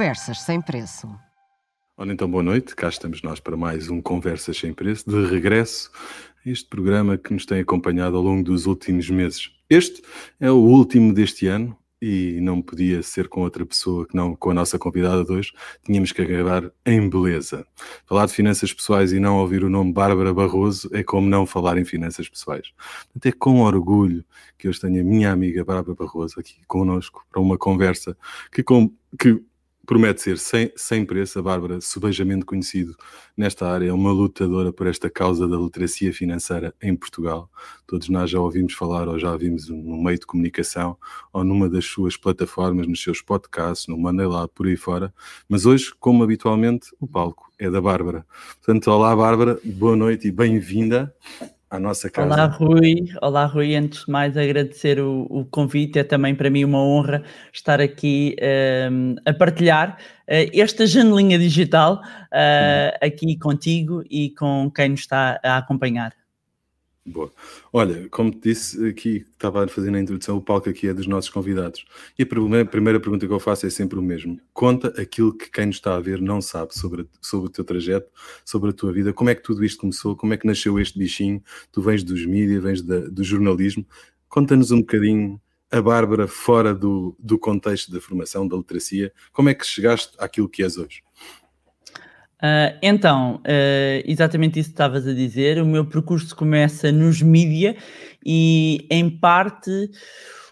Conversas sem preço. Ora então, boa noite. Cá estamos nós para mais um Conversas sem preço, de regresso a este programa que nos tem acompanhado ao longo dos últimos meses. Este é o último deste ano e não podia ser com outra pessoa que não com a nossa convidada de hoje. Tínhamos que acabar em beleza. Falar de finanças pessoais e não ouvir o nome Bárbara Barroso é como não falar em finanças pessoais. Portanto, é com orgulho que hoje tenho a minha amiga Bárbara Barroso aqui conosco para uma conversa que, com, que promete ser sem, sem preço. A Bárbara, subejamente conhecido nesta área, é uma lutadora por esta causa da literacia financeira em Portugal. Todos nós já ouvimos falar ou já vimos no meio de comunicação ou numa das suas plataformas, nos seus podcasts, no Monday por aí fora. Mas hoje, como habitualmente, o palco é da Bárbara. Portanto, olá Bárbara, boa noite e bem-vinda à nossa casa. Olá, Rui. Olá, Rui. Antes de mais, agradecer o, o convite. É também para mim uma honra estar aqui um, ehm, a partilhar uh, esta janelinha digital uh, aqui contigo e com quem nos está a acompanhar. Boa. Olha, como te disse aqui, estava a fazer na introdução, o palco aqui é dos nossos convidados. E a primeira, pergunta que eu faço é sempre o mesmo. Conta aquilo que quem nos está a ver não sabe sobre, sobre o teu trajeto, sobre a tua vida, como é que tudo isto começou, como é que nasceu este bichinho, tu vens dos mídias, vens da, do jornalismo. Conta-nos um bocadinho a Bárbara fora do, do contexto da formação, da literacia, como é que chegaste àquilo que és hoje? Uh, então, uh, exatamente isso que estavas a dizer. O meu percurso começa nos mídia e, em parte,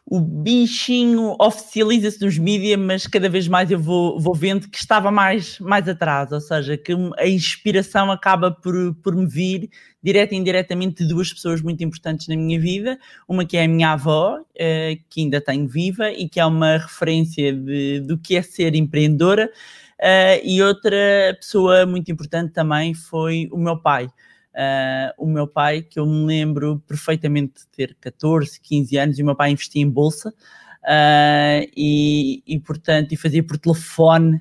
o bichinho oficializa-se nos mídia, mas cada vez mais eu vou, vou vendo que estava mais, mais atrás, ou seja, que a inspiração acaba por, por me vir direta e indiretamente de duas pessoas muito importantes na minha vida. Uma que é a minha avó, uh, que ainda tenho viva e que é uma referência de, do que é ser empreendedora. Uh, e outra pessoa muito importante também foi o meu pai. Uh, o meu pai, que eu me lembro perfeitamente de ter 14, 15 anos, e o meu pai investia em bolsa, uh, e, e, portanto, e fazia por telefone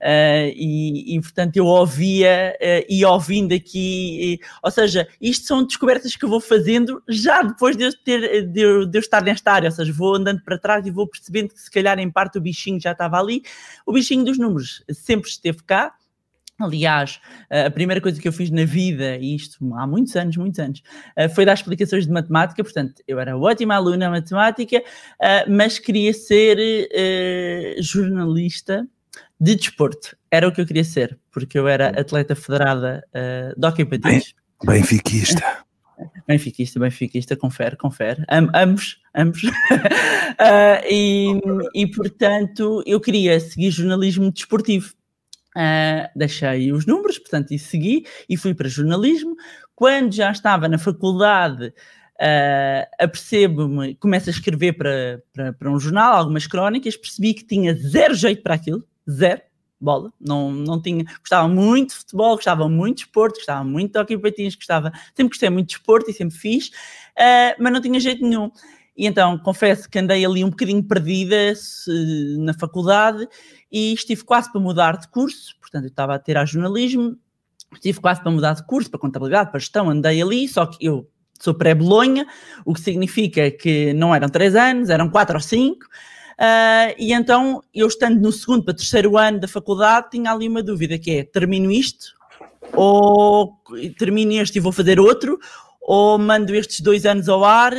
Uh, e, e, portanto eu ouvia uh, e ouvindo aqui, e, ou seja, isto são descobertas que eu vou fazendo já depois de eu, ter, de, eu, de eu estar nesta área, ou seja, vou andando para trás e vou percebendo que se calhar em parte o bichinho já estava ali. O bichinho dos números sempre esteve cá. Aliás, a primeira coisa que eu fiz na vida, e isto há muitos anos, muitos anos, foi dar explicações de matemática. Portanto, eu era ótima aluna em matemática, mas queria ser jornalista de desporto. Era o que eu queria ser, porque eu era atleta federada uh, de hockey patins. Benfiquista. Benfiquista, benfiquista, confere, confere. Am, ambos, ambos. uh, e, e, portanto, eu queria seguir jornalismo desportivo. Uh, deixei os números, portanto, e segui e fui para jornalismo. Quando já estava na faculdade, uh, apercebo-me, começo a escrever para, para, para um jornal, algumas crónicas, percebi que tinha zero jeito para aquilo, zero bola, não, não tinha, gostava muito de futebol, gostava muito de esporte, gostava muito de hockey patins, gostava, sempre gostei muito de esporte e sempre fiz, uh, mas não tinha jeito nenhum. E então confesso que andei ali um bocadinho perdida se, na faculdade e estive quase para mudar de curso, portanto eu estava a ter a jornalismo, estive quase para mudar de curso, para contabilidade, para gestão, andei ali, só que eu sou pré-Bolonha, o que significa que não eram três anos, eram quatro ou cinco, Uh, e então, eu estando no segundo para terceiro ano da faculdade, tinha ali uma dúvida, que é, termino isto, ou termino este e vou fazer outro, ou mando estes dois anos ao ar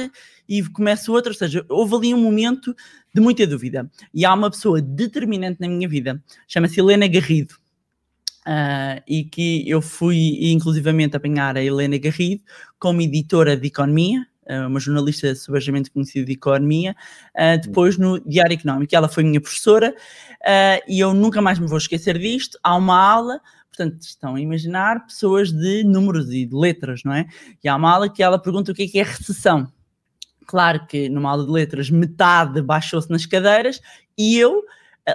e começo outro, ou seja, houve ali um momento de muita dúvida. E há uma pessoa determinante na minha vida, chama-se Helena Garrido, uh, e que eu fui inclusivamente apanhar a Helena Garrido como editora de economia, uma jornalista subejamente conhecida de economia, uh, depois no Diário Económico. Ela foi minha professora uh, e eu nunca mais me vou esquecer disto. Há uma aula, portanto, estão a imaginar pessoas de números e de letras, não é? E há uma aula que ela pergunta o que é que é recessão. Claro que numa aula de letras metade baixou-se nas cadeiras e eu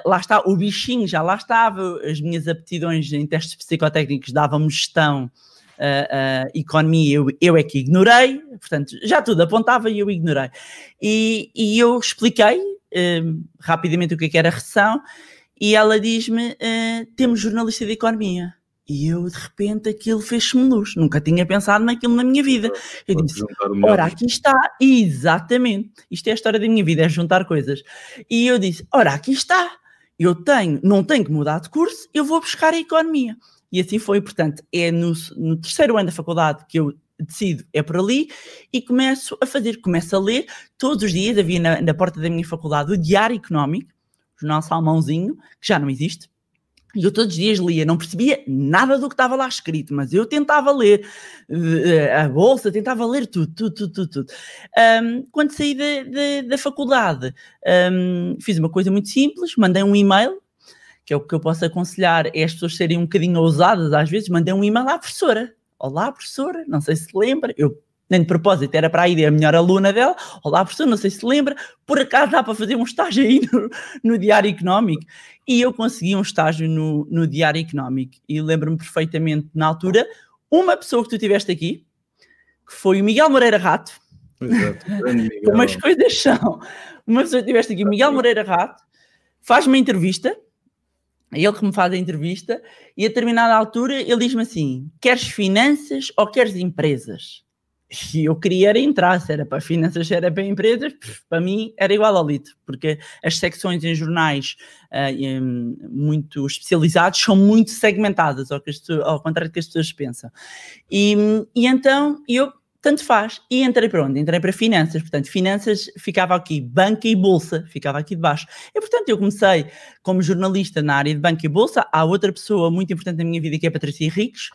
lá está, o bichinho já lá estava, as minhas aptidões em testes psicotécnicos davam-me gestão uh, uh, economia eu, eu é que ignorei, portanto, já tudo apontava e eu ignorei. E, e eu expliquei uh, rapidamente o que, é que era recessão e ela diz-me: temos jornalista de economia. E eu, de repente, aquilo fez-me luz. Nunca tinha pensado naquilo na minha vida. Eu disse: Ora, aqui está, exatamente. Isto é a história da minha vida, é juntar coisas. E eu disse: Ora, aqui está. eu tenho, não tenho que mudar de curso, eu vou buscar a economia. E assim foi, portanto, é no, no terceiro ano da faculdade que eu decido, é por ali, e começo a fazer, começo a ler, todos os dias havia na, na porta da minha faculdade o Diário Económico, o jornal Salmãozinho, que já não existe, e eu todos os dias lia, não percebia nada do que estava lá escrito, mas eu tentava ler uh, a bolsa, tentava ler tudo, tudo, tudo, tudo. tudo. Um, quando saí da faculdade, um, fiz uma coisa muito simples, mandei um e-mail, que é o que eu posso aconselhar, é as pessoas serem um bocadinho ousadas às vezes, mandei um e-mail à professora. Olá, professora, não sei se lembra, eu nem de propósito, era para a ir a melhor aluna dela. Olá, professor, não sei se lembra, por acaso dá para fazer um estágio aí no, no Diário Económico. E eu consegui um estágio no, no Diário Económico. E lembro-me perfeitamente, na altura, uma pessoa que tu tiveste aqui, que foi o Miguel Moreira Rato. Exato, Como as coisas são. Uma pessoa que tiveste aqui, o Miguel Moreira Rato, faz uma entrevista. É ele que me faz a entrevista, e a determinada altura ele diz-me assim: queres finanças ou queres empresas? E eu queria era entrar, se era para finanças, se era para empresas, para mim era igual ao litro, porque as secções em jornais uh, muito especializados são muito segmentadas, ao, ao, contrário do que as pessoas pensam. E, e então eu, tanto faz, e entrei para onde? Entrei para finanças, portanto, finanças ficava aqui, banca e bolsa, ficava aqui debaixo. E portanto eu comecei como jornalista na área de banca e bolsa, há outra pessoa muito importante na minha vida que é a Patrícia Henriques,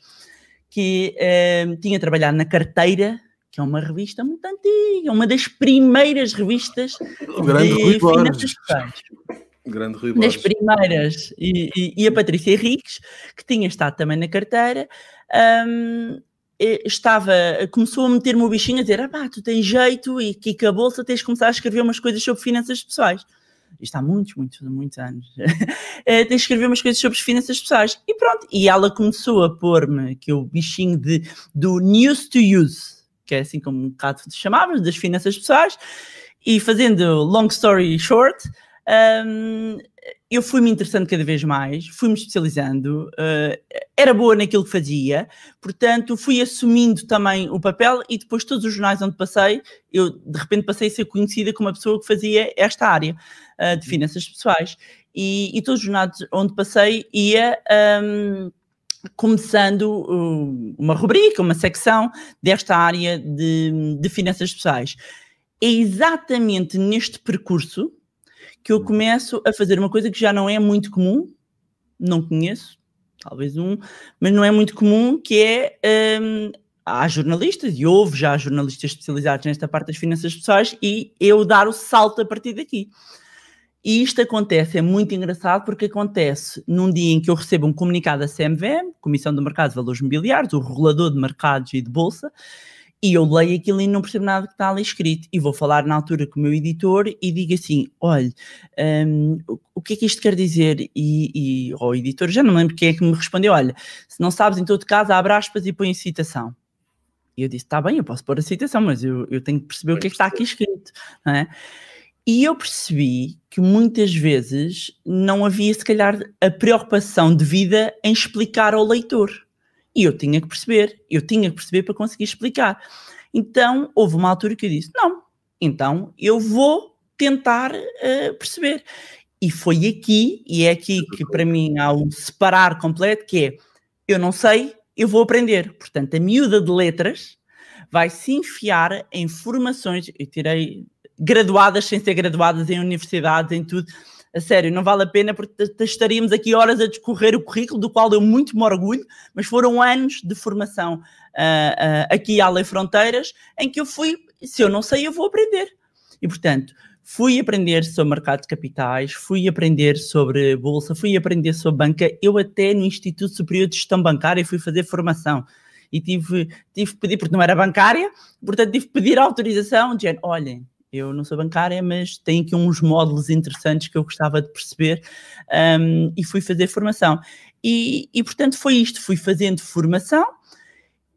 que uh, tinha trabalhado na carteira que é uma revista muito antiga, uma das primeiras revistas o grande de Rui finanças pessoais. Grande Rui Das primeiras. E, e, e, a Patrícia Henriques, que tinha estado também na carteira, um, estava, começou a meter-me o bichinho a dizer: ah, pá, tu tens jeito e que a bolsa tens de começar a escrever umas coisas sobre finanças pessoais. Isto há muitos, muitos, muitos anos. tens de escrever umas coisas sobre finanças pessoais. E pronto, e ela começou a pôr-me que o bichinho de, do news to use que é assim como um bocado chamávamos, das finanças pessoais, e fazendo long story short, um, eu fui-me interessando cada vez mais, fui-me especializando, uh, era boa naquilo que fazia, portanto fui assumindo também o papel e depois todos os jornais onde passei, eu de repente passei a ser conhecida como uma pessoa que fazia esta área uh, de finanças pessoais. E, e, todos os jornais onde passei ia um, começando uh, uma rubrica, uma secção desta área de, de finanças pessoais. É exatamente neste percurso que eu começo a fazer uma coisa que já não é muito comum, não conheço, talvez um, mas não é muito comum, que é um, há jornalistas, e houve já jornalistas especializados nesta parte das finanças pessoais, e eu dar o salto a partir daqui. E isto acontece, é muito engraçado, porque acontece num dia em que eu recebo um comunicado da CMVM, Comissão do Mercado de Valores Mobiliários, o regulador de mercados e de bolsa, e eu leio aquilo e não percebo nada que está ali escrito. E vou falar na altura com o meu editor e digo assim: olha, um, o que é que isto quer dizer? E, e o editor, já não lembro quem é que me respondeu: olha, se não sabes, em todo caso, abre aspas e põe a citação. E eu disse: está bem, eu posso pôr a citação, mas eu, eu tenho que perceber o que é que está aqui escrito. Não é? E eu percebi que muitas vezes não havia, se calhar, a preocupação de vida em explicar ao leitor. E eu tinha que perceber, eu tinha que perceber para conseguir explicar. Então, houve uma altura que eu disse: não, então eu vou tentar uh, perceber. E foi aqui, e é aqui que para mim há um separar completo, que é, eu não sei, eu vou aprender. Portanto, a miúda de letras vai se enfiar em formações, eu tirei graduadas sem ser graduadas em universidades, em tudo. A sério, não vale a pena porque estaríamos aqui horas a discorrer o currículo, do qual eu muito me orgulho, mas foram anos de formação uh, uh, aqui à Lei Fronteiras, em que eu fui, se eu não sei, eu vou aprender. E, portanto, fui aprender sobre mercado de capitais, fui aprender sobre bolsa, fui aprender sobre banca. Eu até no Instituto Superior de Gestão Bancária fui fazer formação e tive, tive que pedir, porque não era bancária, portanto tive que pedir autorização, dizendo, olhem, eu não sou bancária, mas tem aqui uns módulos interessantes que eu gostava de perceber um, e fui fazer formação. E, e, portanto, foi isto: fui fazendo formação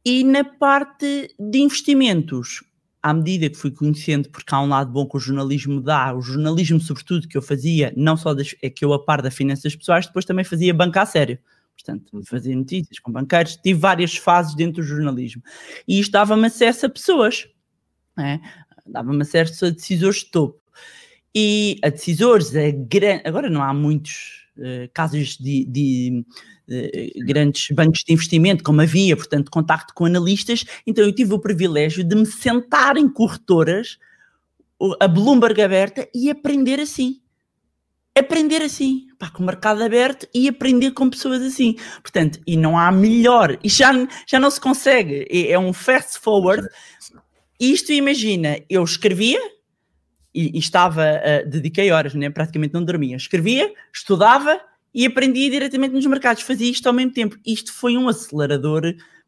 e na parte de investimentos, à medida que fui conhecendo, porque há um lado bom que o jornalismo dá, o jornalismo, sobretudo, que eu fazia, não só das, é que eu, a par das finanças pessoais, depois também fazia banca a sério. Portanto, fazia notícias com banqueiros, tive várias fases dentro do jornalismo. E isto dava-me acesso a pessoas. É? Dava-me acesso a decisores de topo. e a decisores, a gran... agora não há muitos uh, casos de, de uh, grandes bancos de investimento, como havia, portanto, contacto com analistas, então eu tive o privilégio de me sentar em corretoras, a Bloomberg aberta, e aprender assim. Aprender assim, pá, com o mercado aberto e aprender com pessoas assim. Portanto, e não há melhor, e já, já não se consegue, é, é um fast forward. Isto imagina, eu escrevia, e, e estava, uh, dediquei horas, né? praticamente não dormia. Escrevia, estudava e aprendia diretamente nos mercados, fazia isto ao mesmo tempo. Isto foi um acelerador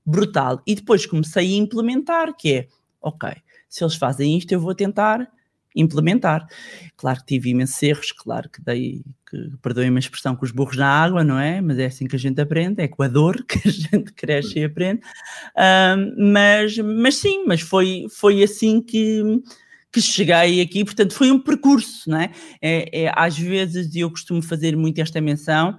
brutal. E depois comecei a implementar, que é, ok, se eles fazem isto, eu vou tentar implementar. Claro que tive imensos erros, claro que dei, que, perdoem-me a expressão, com os burros na água, não é? Mas é assim que a gente aprende, é com a dor que a gente cresce e aprende. Um, mas, mas sim, mas foi, foi assim que, que cheguei aqui, portanto foi um percurso, não é? é, é às vezes eu costumo fazer muito esta menção,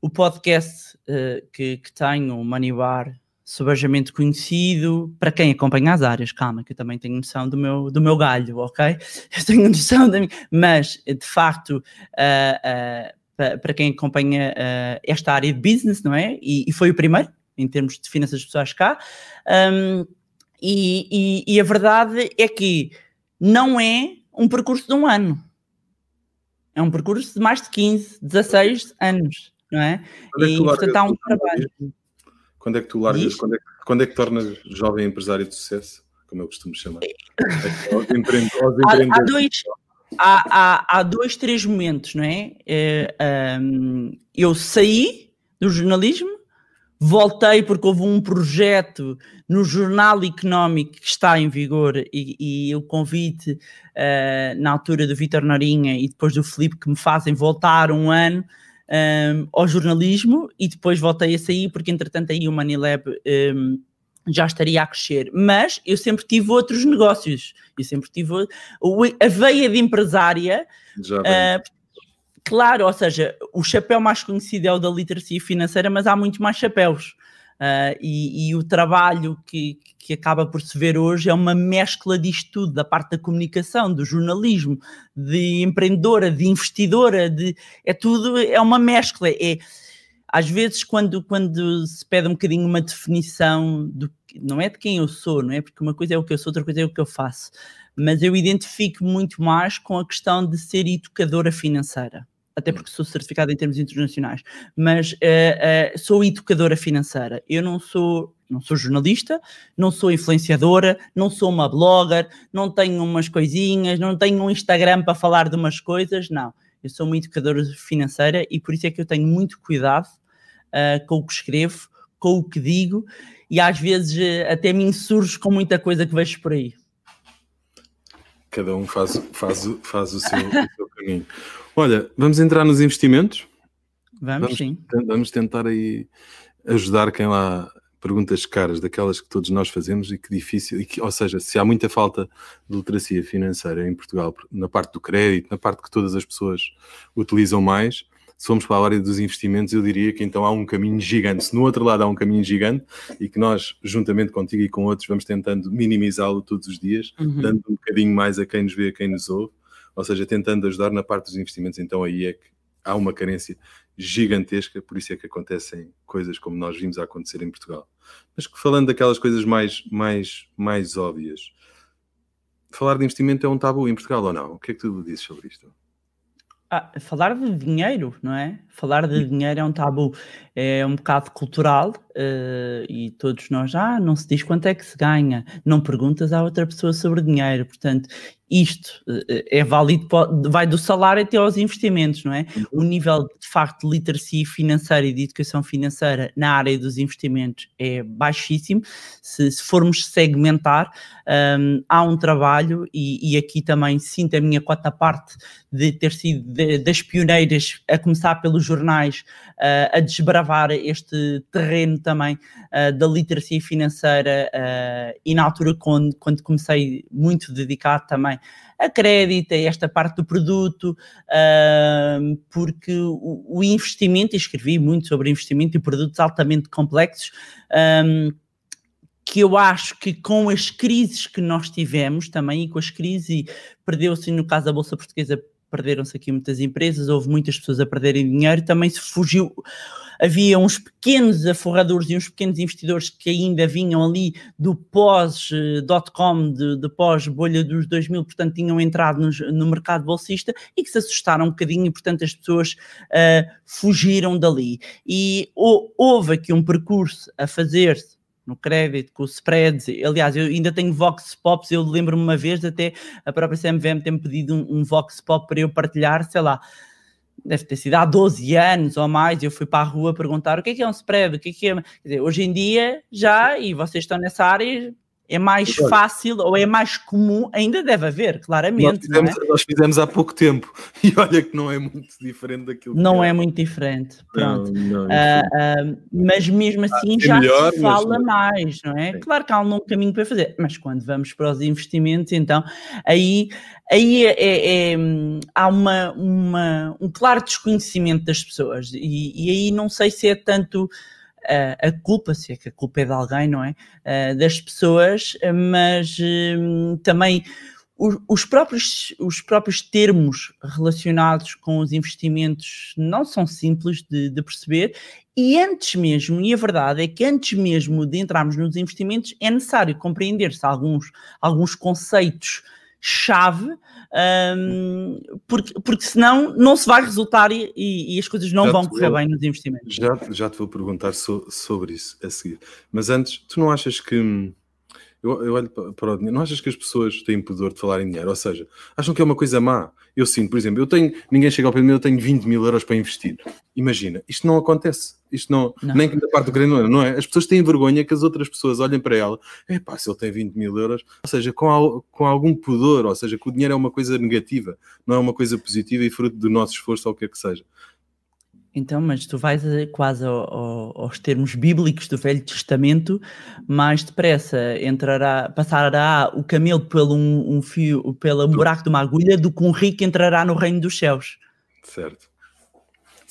o podcast uh, que, que tenho, o Money Bar, subejamente conhecido, para quem acompanha as áreas, calma, que eu também tenho noção do meu, do meu galho, ok? Eu tenho noção da minha, mas de facto, uh, uh, para quem acompanha esta área de business, não é? E, e, foi o primeiro, em termos de finanças pessoais cá, um, e, e, e a verdade é que não é um percurso de um ano. É um percurso de mais de 15, 16 anos, não é? e portanto há um trabalho. Quando é que tu largas? Quando é que, quando é que tornas jovem empresário de sucesso? Como eu costumo chamar. É há, há, dois, há, há, há, dois, três momentos, não é? um, eu saí do jornalismo Voltei porque houve um projeto no Jornal Económico que está em vigor e, e o convite uh, na altura do Vitor Norinha e depois do Felipe que me fazem voltar um ano um, ao jornalismo e depois voltei a sair porque entretanto aí o Manilab um, já estaria a crescer, mas eu sempre tive outros negócios, eu sempre tive a veia de empresária, uh, Claro, ou seja, o chapéu mais conhecido é o da literacia financeira, mas há muito mais chapéus. Uh, e, e, o trabalho que, que acaba por se ver hoje é uma mescla disto tudo, da parte da comunicação, do jornalismo, de empreendedora, de investidora, de, é tudo, é uma mescla. É, às vezes, quando, quando se pede um bocadinho uma definição, do, não é de quem eu sou, não é? Porque uma coisa é o que eu sou, outra coisa é o que eu faço. Mas eu identifico muito mais com a questão de ser educadora financeira até hum. porque sou certificada em termos internacionais, mas uh, uh, sou educadora financeira. Eu não sou, não sou jornalista, não sou influenciadora, não sou uma blogger, não tenho umas coisinhas, não tenho um Instagram para falar de umas coisas, não. Eu sou uma educadora financeira e por isso é que eu tenho muito cuidado uh, com o que escrevo, com o que digo e às vezes até me insurjo com muita coisa que vejo por aí. Cada um faz, faz, faz o, seu, o seu caminho. Olha, vamos entrar nos investimentos? Vamos, vamos sim. Vamos tentar aí ajudar quem lá perguntas caras, daquelas que todos nós fazemos e que difícil, e que, ou seja, se há muita falta de literacia financeira em Portugal, na parte do crédito, na parte que todas as pessoas utilizam mais, se formos para a área dos investimentos, eu diria que então há um caminho gigante. Se no outro lado há um caminho gigante e que nós, juntamente contigo e com outros, vamos tentando minimizá-lo todos os dias, uhum. dando um bocadinho mais a quem nos vê, a quem nos ouve, ou seja, tentando ajudar na parte dos investimentos, então aí é que há uma carência gigantesca, por isso é que acontecem coisas como nós vimos a acontecer em Portugal. Mas falando daquelas coisas mais, mais, mais óbvias, falar de investimento é um tabu em Portugal ou não? O que é que tu dizes sobre isto? Ah, falar de dinheiro, não é? Falar de dinheiro é um tabu, é um bocado cultural uh, e todos nós, ah, não se diz quanto é que se ganha, não perguntas à outra pessoa sobre dinheiro, portanto, isto uh, é válido, vai do salário até aos investimentos, não é? Uhum. O nível de facto de literacia financeira e de educação financeira na área dos investimentos é baixíssimo. Se, se formos segmentar, um, há um trabalho e, e, aqui também sinto a minha cota parte de ter sido de, das pioneiras a começar pelos jornais uh, a desbravar este terreno também uh, da literacia financeira uh, e na altura quando, quando comecei muito dedicado também a crédito, a esta parte do produto, porque o, o, investimento, e escrevi muito sobre investimento e produtos altamente complexos, um, que eu acho que com as crises que nós tivemos também, e com as crises, perdeu-se no caso da Bolsa Portuguesa, perderam-se aqui muitas empresas, houve muitas pessoas a perderem dinheiro, também se fugiu havia uns pequenos aforradores e uns pequenos investidores que ainda vinham ali do pós-dot-com, de, de pós-bolha dos 2000, portanto tinham entrado no, mercado bolsista e que se assustaram um bocadinho portanto, as pessoas uh, fugiram dali. E houve aqui um percurso a fazer-se no crédito, com os spreads. Aliás, eu ainda tenho Vox Pops, eu lembro-me uma vez até a própria CMVM ter-me pedido um, um Vox Pop para eu partilhar, sei lá, deve ter sido há 12 anos ou mais, eu fui para a rua perguntar o que é que é um spread, o que é que é... Dizer, hoje em dia já, e vocês estão nessa área, é mais fácil ou é mais comum, ainda deve haver, claramente. Nós fizemos, é? nós fizemos, há pouco tempo e olha que não é muito diferente daquilo Não é. é muito diferente, pronto. Não, não, uh, uh, mas mesmo assim já melhor, se fala mas... mais, não é? Sim. Claro que há um longo caminho para fazer, mas quando vamos para os investimentos, então aí, aí é, é, é há uma, uma, um claro desconhecimento das pessoas e, e aí não sei se é tanto a, a culpa, se é que a culpa é de alguém, não é? Uh, das pessoas, mas uh, também os, os, próprios, os próprios termos relacionados com os investimentos não são simples de, de perceber e antes mesmo, e a verdade é que antes mesmo de entrarmos nos investimentos, é necessário compreender-se alguns, alguns conceitos chave, um, porque, porque senão não se vai resultar e, e as coisas não já vão correr bem nos investimentos. Já, já te vou perguntar so, sobre isso a seguir. Mas antes, tu não achas que. Eu, eu olho para o dinheiro, não achas que as pessoas têm pudor de falar em dinheiro? Ou seja, acham que é uma coisa má? Eu sinto, por exemplo, eu tenho, ninguém chega ao pé de mim, eu tenho 20 mil euros para investir. Imagina, isto não acontece. Isto não, não. nem da parte do grande não é? As pessoas têm vergonha que as outras pessoas olhem para ela, é pá, se ele tem 20 mil euros, ou seja, com, al, com algum pudor, ou seja, que o dinheiro é uma coisa negativa, não é uma coisa positiva e fruto do nosso esforço ou o que é que seja. Então, mas tu vais quase ao, ao, aos termos bíblicos do Velho Testamento, mais depressa entrará, passará o camelo pelo um, um fio, pelo buraco de uma agulha, do que um rico entrará no reino dos céus. Certo.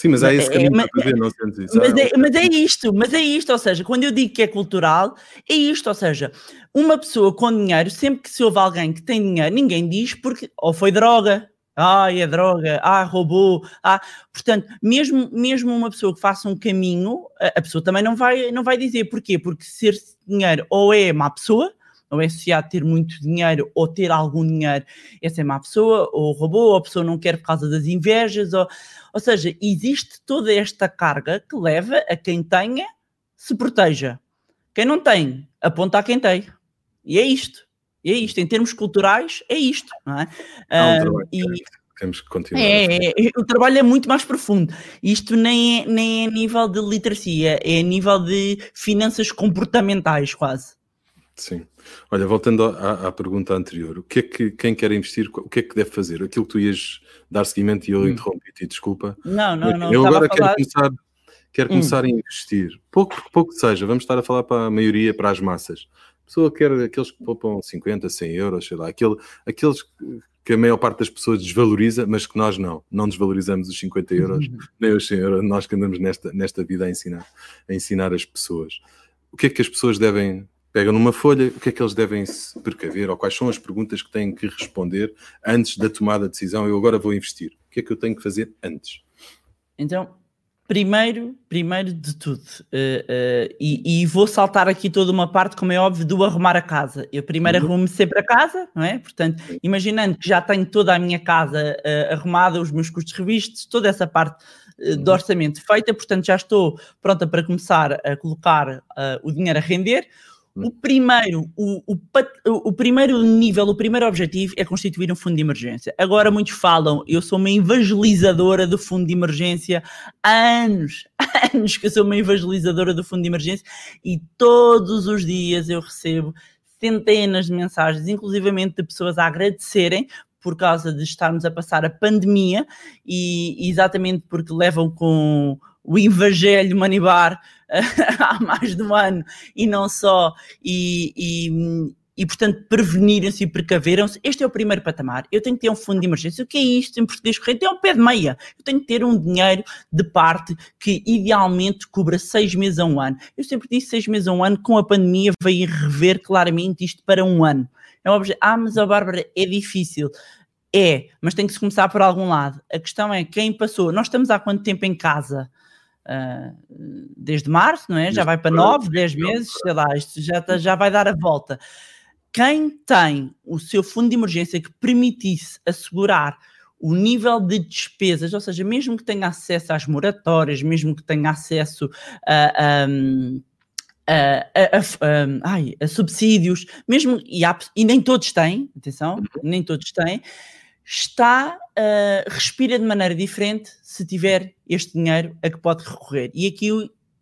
Sim, mas há esse é, caminho é, para fazer, não sentes isso? Mas é, mas é isto, mas é isto, ou seja, quando eu digo que é cultural, é isto, ou seja, uma pessoa com dinheiro, sempre que se ouve alguém que tem dinheiro, ninguém diz porque ou foi droga, ah, é droga, ah, roubou, ah, portanto, mesmo, mesmo uma pessoa que faça um caminho, a, a pessoa também não vai, não vai dizer porquê, porque ser dinheiro ou é má pessoa, ou é associado ter muito dinheiro ou ter algum dinheiro, essa é má pessoa, ou roubou, ou a pessoa não quer por causa das invejas, ou, ou seja, existe toda esta carga que leva a quem tenha se proteja. Quem não tem, aponta a quem tem. E é isto. E é isto. Em termos culturais, é isto. Não é? Não, uh, e, temos que continuar. É, é, o trabalho é muito mais profundo. Isto nem é, nem é a nível de literacia, é a nível de finanças comportamentais, quase. Sim. Olha, voltando à, à, pergunta anterior, o que é que quem quer investir, o que é que deve fazer? Aquilo que tu ias dar seguimento e eu hum. interrompi-te, desculpa. Não, não, não. Eu agora quero começar, quero hum. começar a investir, pouco pouco seja, vamos estar a falar para a maioria, para as massas. A pessoa quer aqueles que poupam 50, 100 euros, sei lá, aquele, aqueles que a maior parte das pessoas desvaloriza, mas que nós não, não desvalorizamos os 50 euros, uhum. nem os 100 euros, nós que andamos nesta, nesta vida a ensinar, a ensinar as pessoas. O que é que as pessoas devem pegam numa folha, o que é que eles devem se precaver ou quais são as perguntas que têm que responder antes da tomada de decisão. Eu agora vou investir. O que é que eu tenho que fazer antes? Então, primeiro, primeiro de tudo, uh, uh, e, e, vou saltar aqui toda uma parte, como é óbvio, do arrumar a casa. Eu primeiro uhum. arrumo sempre a casa, não é? Portanto, imaginando que já tenho toda a minha casa uh, arrumada, os meus custos revistos, toda essa parte de uhum. orçamento feita, portanto já estou pronta para começar a colocar o dinheiro a render. O primeiro, o, o, o, primeiro nível, o primeiro objetivo é constituir um fundo de emergência. Agora muitos falam, eu sou uma evangelizadora do fundo de emergência há anos, anos que eu sou uma evangelizadora do fundo de emergência e todos os dias eu recebo centenas de mensagens, inclusivamente de pessoas a agradecerem por causa de estarmos a passar a pandemia e exatamente porque levam com o Evangelho Manibar há mais de um ano e não só, e, e, e, portanto, prevenirem-se e precaveram-se. Este é o primeiro patamar. Eu tenho que ter um fundo de emergência. O que é isto em português corrente? É um pé de meia. Eu tenho que ter um dinheiro de parte que, idealmente, cubra seis meses a um ano. Eu sempre disse seis meses a um ano, com a pandemia veio rever claramente isto para um ano. É um objeto. Ah, mas a Bárbara é difícil. É, mas tem que se começar por algum lado. A questão é quem passou. Nós estamos há quanto tempo em casa? Uh, desde março, não é? Já vai para nove, dez meses, sei lá, isto já, tá, já vai dar a volta. Quem tem o seu fundo de emergência que permitisse assegurar o nível de despesas, ou seja, mesmo que tenha acesso às moratórias, mesmo que tenha acesso a, a, a, a, ai, a subsídios, mesmo e, e, nem todos têm, atenção, uhum. nem todos têm, está, uh, respira de maneira diferente se tiver este dinheiro a que pode recorrer. E aqui,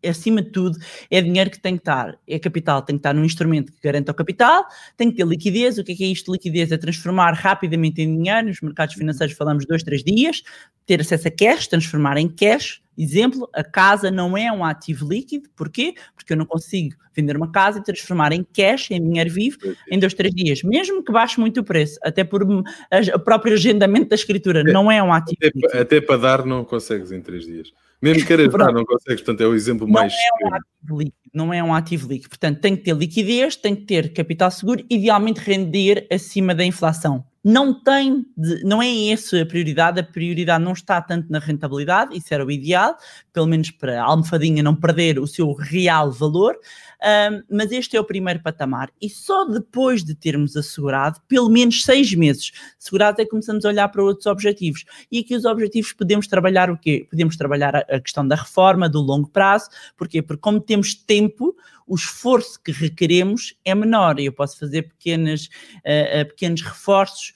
acima de tudo, é dinheiro que tem que estar, é capital, tem que estar num instrumento que garanta o capital, tem que ter liquidez. O que é, que é isto? Liquidez é transformar rapidamente em dinheiro. Nos mercados financeiros falamos dois, três dias, ter acesso a cash, transformar em cash Exemplo, a casa não é um ativo líquido, porquê? Porque eu não consigo vender uma casa e transformar em cash, em dinheiro vivo, em dois, três dias, mesmo que baixe muito o preço, até por o próprio agendamento da escritura, é, não é um ativo até, líquido. Até para dar não consegues em três dias. Mesmo que queiras dar, não consegues, portanto é o exemplo não mais... É um ativo líquido, não é um ativo líquido, portanto tem que ter liquidez, tem que ter capital seguro, idealmente render acima da inflação não tem, de, não é essa a prioridade, a prioridade não está tanto na rentabilidade, isso era o ideal, pelo menos para a almofadinha não perder o seu real valor, um, mas este é o primeiro patamar e só depois de termos assegurado pelo menos seis meses assegurado é que começamos a olhar para outros objetivos e aqui os objetivos podemos trabalhar o quê? Podemos trabalhar a, questão da reforma, do longo prazo, porquê? Porque como temos tempo, o esforço que requeremos é menor eu posso fazer pequenas, uh, pequenos reforços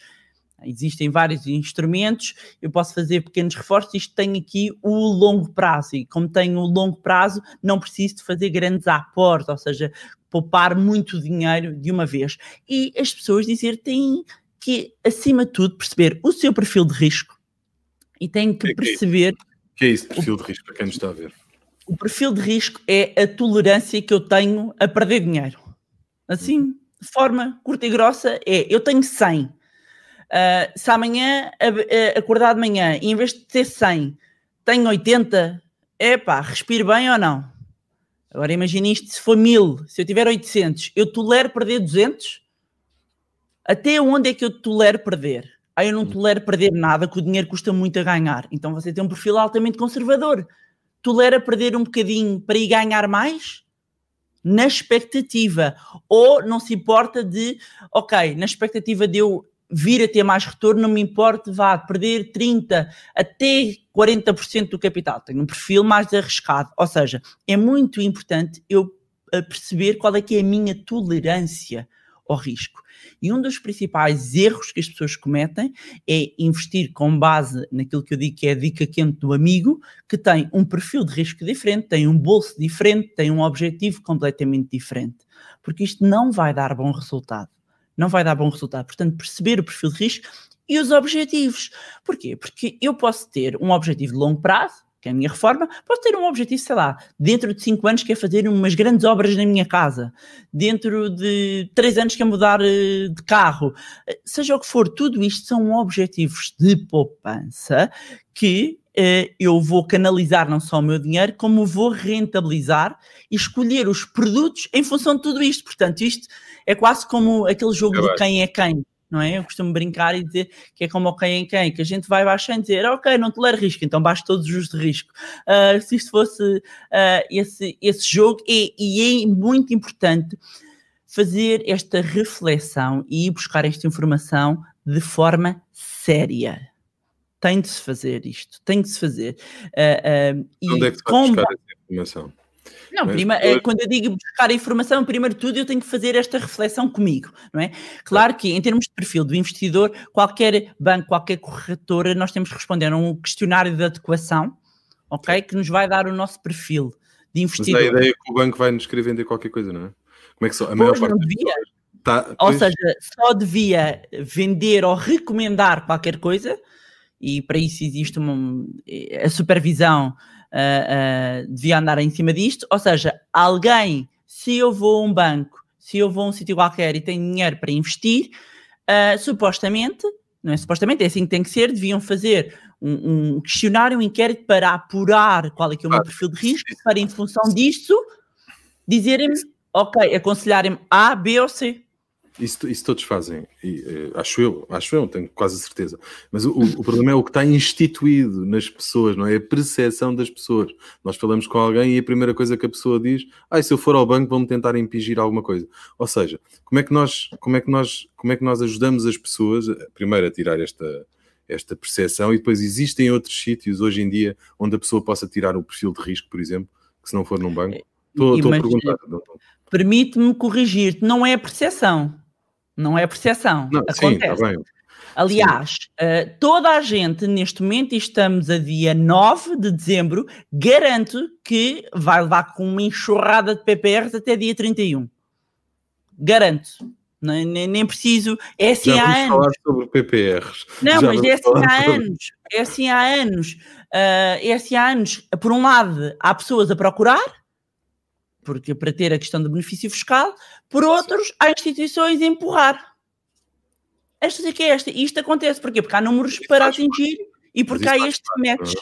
Existem vários instrumentos, eu posso fazer pequenos reforços. Isto tem aqui o longo prazo, e como tenho o longo prazo, não preciso de fazer grandes aportes, ou seja, poupar muito dinheiro de uma vez. E as pessoas dizer têm que, acima de tudo, perceber o seu perfil de risco e têm que, que perceber. O que é isso, perfil de risco, para quem nos está a ver? O perfil de risco é a tolerância que eu tenho a perder dinheiro. Assim, de forma curta e grossa, é eu tenho 100 Uh, se amanhã uh, acordar de manhã em vez de ter 100 tenho 80, é pá, respiro bem ou não? Agora imagine isto, se for 1000, se eu tiver 800, eu tolero perder 200? Até onde é que eu tolero perder? Ah, eu não tolero perder nada, que o dinheiro custa muito a ganhar. Então você tem um perfil altamente conservador. Tolera perder um bocadinho para ir ganhar mais? Na expectativa. Ou não se importa de, ok, na expectativa de eu vir a ter mais retorno, não me importa, vá perder 30% até 40% do capital. Tenho um perfil mais arriscado. Ou seja, é muito importante eu eh, perceber qual é que é a minha tolerância ao risco. E um dos principais erros que as pessoas cometem é investir com base naquilo que eu digo que é a dica quente do amigo, que tem um perfil de risco diferente, tem um bolso diferente, tem um objetivo completamente diferente. Porque isto não vai dar bom resultado não vai dar bom resultado. Portanto, perceber o perfil de risco e os objetivos. Porquê? Porque eu posso ter um objetivo de longo prazo, que é a minha reforma, posso ter um objetivo, sei lá, dentro de 5 anos que é fazer umas grandes obras na minha casa, dentro de 3 anos que é mudar eh, de carro, eh, seja o que for, tudo isto são objetivos de poupança que eh, eu vou canalizar não só o meu dinheiro, como vou rentabilizar e escolher os produtos em função de tudo isto. Portanto, isto é quase como aquele jogo é de quem é quem, não é? Eu costumo brincar e dizer que é como o quem é quem, que a gente vai baixando e dizer, ok, não tolero risco, então baixo todos os de risco. Uh, se isto fosse uh, esse, esse jogo, e, e é muito importante fazer esta reflexão e ir buscar esta informação de forma séria. Tem de se fazer isto, tem de se fazer. Uh, Onde é que se vai buscar essa informação? Não, prima, depois... quando eu digo buscar a informação, primeiro de tudo eu tenho que fazer esta reflexão comigo, não é? Claro que em termos de perfil do investidor, qualquer banco, qualquer corretora, nós temos que responder a um questionário de adequação, ok? Que nos vai dar o nosso perfil de investidor. Mas a ideia é que o banco vai nos querer vender qualquer coisa, não é? Como é que só, a maior parte devia. Tá, ou seja, só devia vender ou recomendar qualquer coisa, e para isso existe uma, a supervisão uh, uh, devia andar em cima disto. Ou seja, alguém, se eu vou a um banco, se eu vou a um sítio qualquer e tenho dinheiro para investir, uh, supostamente, não é supostamente, é assim que tem que ser, deviam fazer um, um questionário, um inquérito para apurar qual é que é o meu perfil de risco, para em função disso dizerem-me, ok, aconselharem-me A, B ou C. Isso, isso todos fazem, e, eh, acho eu, acho eu, tenho quase certeza. Mas o, o, problema é o que está instituído nas pessoas, não é? A percepção das pessoas. Nós falamos com alguém e a primeira coisa que a pessoa diz, ah, se eu for ao banco vão-me tentar impingir alguma coisa. Ou seja, como é que nós, como é que nós, como é que nós ajudamos as pessoas, primeiro a tirar esta, esta percepção e depois existem outros sítios hoje em dia onde a pessoa possa tirar o perfil de risco, por exemplo, que se não for num banco. Estou, estou a perguntar. Permite-me corrigir-te, não é percepção não é percepção. Não, Acontece. Sim, tá bem. Aliás, uh, toda a gente neste momento, e estamos a dia 9 de dezembro, garanto que vai levar com uma enxurrada de PPRs até dia 31. Garanto. Nem, nem, nem preciso. É assim Já há anos. falar sobre PPRs. Não, Já mas é assim há anos. É assim há anos. Uh, é assim há anos. Por um lado, há pessoas a procurar, porque para ter a questão do benefício fiscal, por outros, há instituições a empurrar. Esta é que é esta. E isto acontece porquê? Porque há números para atingir parte. e porque há este match.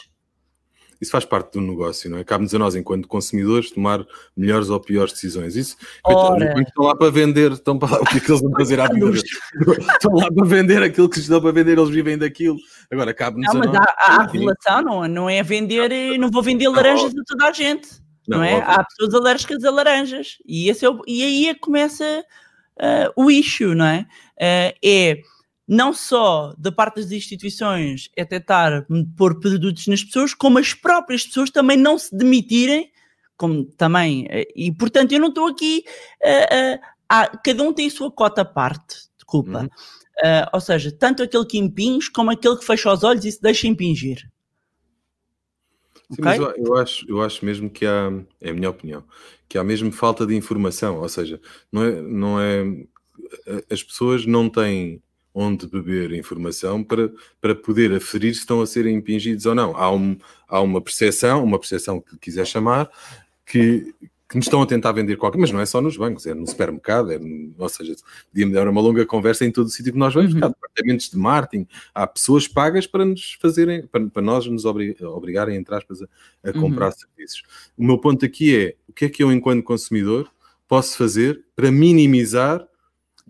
Isso faz parte do negócio, não é? Cabe-nos a nós, enquanto consumidores, tomar melhores ou piores decisões. Isso, Ora. estão lá para vender, estão para o que é que eles vão fazer à vida Estão lá para vender aquilo que estão para vender, eles vivem daquilo. Agora, cabe-nos a nós. Não, mas há, há a relação, não, não é vender, não vou vender laranjas a toda a gente. Não, não é? Óbvio. Há pessoas alérgicas a laranjas e, esse é o, e aí é que começa uh, o issue, não é? Uh, é não só da parte das instituições é tentar pôr produtos nas pessoas, como as próprias pessoas também não se demitirem, como também, uh, e portanto eu não estou aqui, cada um tem a sua cota à parte de culpa. Uhum. ou seja, tanto aquele que impinge como aquele que fecha os olhos e se deixa impingir. Sim, okay? mas eu, eu, acho, eu acho mesmo que há, é a minha opinião, que há mesmo falta de informação, ou seja, não é, não é as pessoas não têm onde beber informação para, para poder aferir se estão a serem impingidos ou não. Há, um, há uma percepção, uma percepção que quiser chamar, que, que nos estão a tentar vender qualquer, mas não é só nos bancos, é no supermercado, é, ou seja, podíamos dar uma longa conversa em todo o sítio que nós vamos, uhum. há departamentos de marketing, há pessoas pagas para nos fazerem, para, para nós nos obrigarem, entre aspas, a, a uhum. comprar uhum. serviços. O meu ponto aqui é, o que é que eu, enquanto consumidor, posso fazer para minimizar